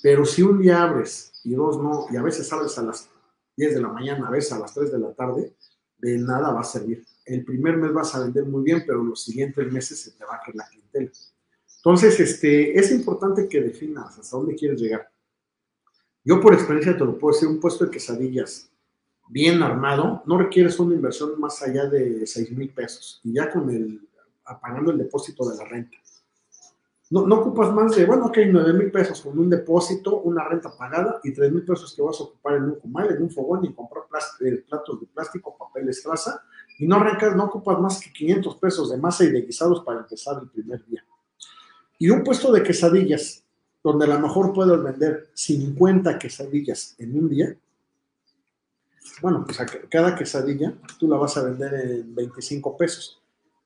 pero si un día abres y dos no, y a veces abres a las 10 de la mañana, a veces a las 3 de la tarde, de nada va a servir. El primer mes vas a vender muy bien, pero los siguientes meses se te va a caer la clientela. Entonces, este, es importante que definas hasta dónde quieres llegar. Yo por experiencia te lo puedo decir, un puesto de quesadillas bien armado, no requieres una inversión más allá de 6 mil pesos y ya con el, pagando el depósito de la renta. No, no ocupas más de, bueno, ok, 9 mil pesos con un depósito, una renta pagada y 3 mil pesos que vas a ocupar en un comal, en un fogón y comprar platos de plástico, papel estraza y no arrancas, no ocupas más que 500 pesos de masa y de guisados para empezar el primer día. Y un puesto de quesadillas, donde a lo mejor puedes vender 50 quesadillas en un día, bueno, pues cada quesadilla tú la vas a vender en 25 pesos.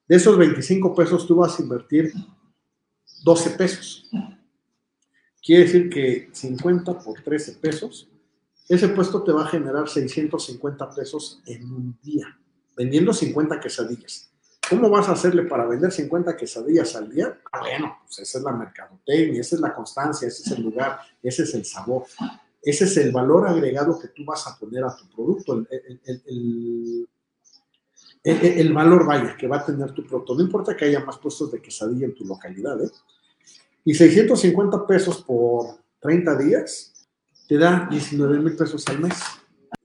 De esos 25 pesos tú vas a invertir 12 pesos. Quiere decir que 50 por 13 pesos, ese puesto te va a generar 650 pesos en un día, vendiendo 50 quesadillas. ¿Cómo vas a hacerle para vender 50 quesadillas al día? Ah, bueno, pues esa es la mercadotecnia, esa es la constancia, ese es el lugar, ese es el sabor. Ese es el valor agregado que tú vas a poner a tu producto, el, el, valor, vaya, que va a tener tu producto. No importa que haya más puestos de quesadilla en tu localidad, ¿eh? Y 650 pesos por 30 días te da 19 mil pesos al mes.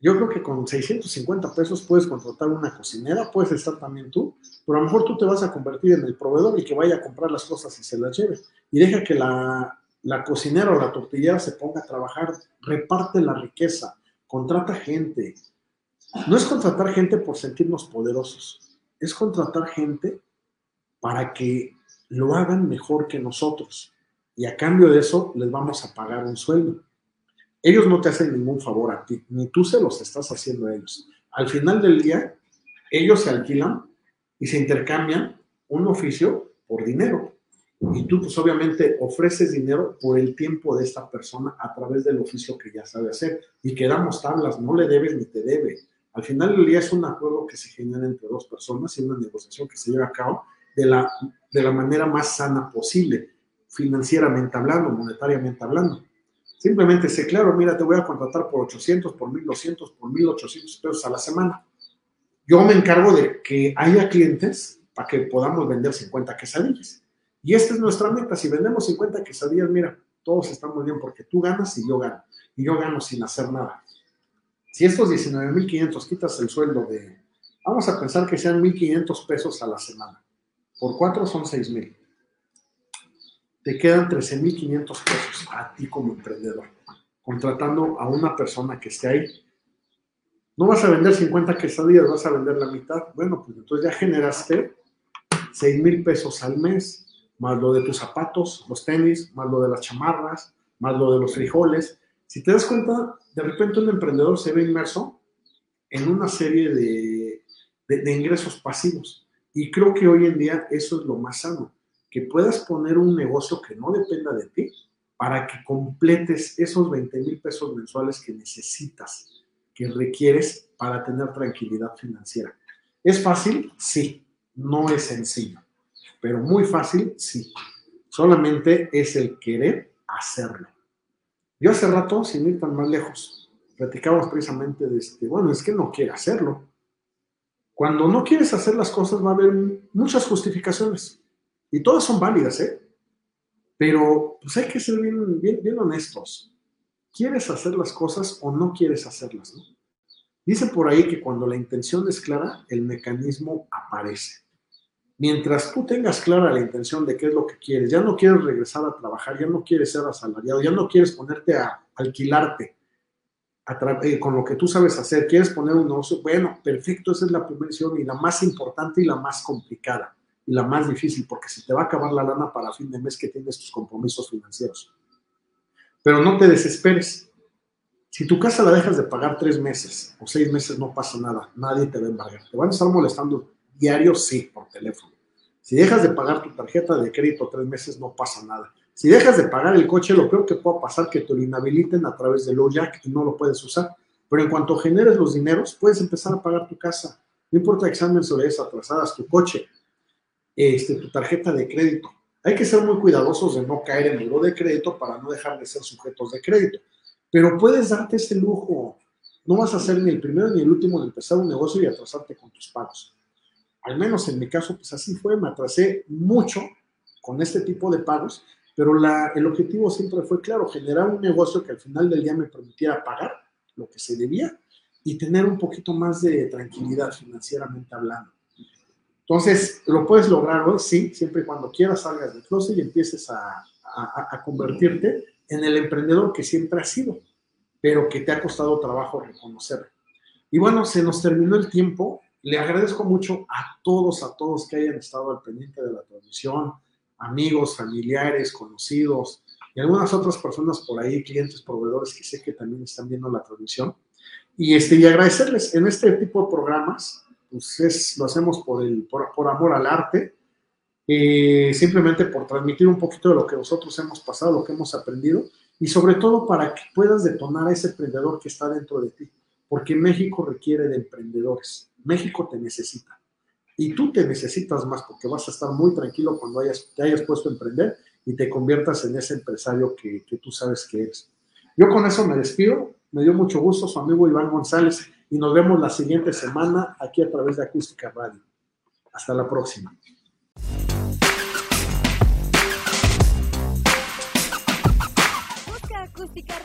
Yo creo que con 650 pesos puedes contratar una cocinera, puedes estar también tú, pero a lo mejor tú te vas a convertir en el proveedor y que vaya a comprar las cosas y se las lleve. Y deja que la, la cocinera o la tortillera se ponga a trabajar, reparte la riqueza, contrata gente. No es contratar gente por sentirnos poderosos, es contratar gente para que lo hagan mejor que nosotros. Y a cambio de eso les vamos a pagar un sueldo. Ellos no te hacen ningún favor a ti, ni tú se los estás haciendo a ellos. Al final del día, ellos se alquilan y se intercambian un oficio por dinero. Y tú, pues obviamente, ofreces dinero por el tiempo de esta persona a través del oficio que ya sabe hacer. Y quedamos tablas, no le debes ni te debe. Al final del día es un acuerdo que se genera entre dos personas y una negociación que se lleva a cabo de la, de la manera más sana posible, financieramente hablando, monetariamente hablando. Simplemente sé, claro, mira, te voy a contratar por 800, por 1200, por 1800 pesos a la semana. Yo me encargo de que haya clientes para que podamos vender 50 quesadillas y esta es nuestra meta. Si vendemos 50 quesadillas, mira, todos estamos bien porque tú ganas y yo gano. Y yo gano sin hacer nada. Si estos 19.500 quitas el sueldo de, vamos a pensar que sean 1.500 pesos a la semana. Por cuatro son 6.000. Te quedan 13.500 pesos a ti como emprendedor, contratando a una persona que esté ahí. No vas a vender 50 quesadillas, vas a vender la mitad. Bueno, pues entonces ya generaste 6 mil pesos al mes más lo de tus zapatos, los tenis, más lo de las chamarras, más lo de los frijoles. Si te das cuenta, de repente un emprendedor se ve inmerso en una serie de, de, ingresos pasivos. Y creo que hoy en día eso es lo más sano, que puedas poner un negocio que no dependa de ti para que completes esos 20 mil pesos mensuales que necesitas, que requieres para tener tranquilidad financiera. ¿Es fácil? Sí, no es sencillo, pero muy fácil, sí. Solamente es el querer hacerlo. Yo hace rato, sin ir tan más lejos, platicábamos precisamente de este, bueno, es que no quiere hacerlo. Cuando no quieres hacer las cosas va a haber muchas justificaciones y todas son válidas, ¿eh? Pero pues hay que ser bien, bien, honestos. ¿Quieres hacer las cosas o no quieres hacerlas? ¿no? Dice por ahí que cuando la intención es clara, el mecanismo aparece. Mientras tú tengas clara la intención de qué es lo que quieres, ya no quieres regresar a trabajar, ya no quieres ser asalariado, ya no quieres ponerte a alquilarte eh, con lo que tú sabes hacer, quieres poner un negocio, bueno, perfecto, esa es la primera y la más importante y la más complicada y la más difícil, porque se te va a acabar la lana para fin de mes que tienes tus compromisos financieros. Pero no te desesperes. Si tu casa la dejas de pagar tres meses o seis meses, no pasa nada, nadie te va a embargar. Te van a estar molestando diario, sí, por teléfono. Si dejas de pagar tu tarjeta de crédito tres meses, no pasa nada. Si dejas de pagar el coche, lo peor que puede pasar es que te lo inhabiliten a través del OJAC y no lo puedes usar. Pero en cuanto generes los dineros, puedes empezar a pagar tu casa. No importa que sean mensualidades atrasadas, tu coche, este, tu tarjeta de crédito. Hay que ser muy cuidadosos de no caer en muro de crédito para no dejar de ser sujetos de crédito. Pero puedes darte ese lujo. No vas a ser ni el primero ni el último en empezar un negocio y atrasarte con tus pagos. Al menos en mi caso, pues así fue. Me atrasé mucho con este tipo de pagos, pero la, el objetivo siempre fue claro, generar un negocio que al final del día me permitiera pagar lo que se debía y tener un poquito más de tranquilidad financieramente hablando. Entonces, ¿lo puedes lograr hoy? Sí, siempre y cuando quieras salgas del closet y empieces a, convertirte en el emprendedor que siempre has sido, pero que te ha costado trabajo reconocer. Y bueno, se nos terminó el tiempo. Le agradezco mucho a todos, a todos que hayan estado al pendiente de la transmisión, amigos, familiares, conocidos y algunas otras personas por ahí, clientes, proveedores que sé que también están viendo la transmisión. Y, este, y agradecerles en este tipo de programas pues lo hacemos por, el, por, amor al arte, eh, simplemente por transmitir un poquito de lo que nosotros hemos pasado, lo que hemos aprendido, y sobre todo para que puedas detonar a ese emprendedor que está dentro de ti, porque México requiere de emprendedores, México te necesita, y tú te necesitas más porque vas a estar muy tranquilo cuando hayas, te hayas puesto a emprender y te conviertas en ese empresario que, que tú sabes que eres. Yo con eso me despido, me dio mucho gusto su amigo Iván González y nos vemos la siguiente semana aquí a través de Acústica Radio. Hasta la próxima.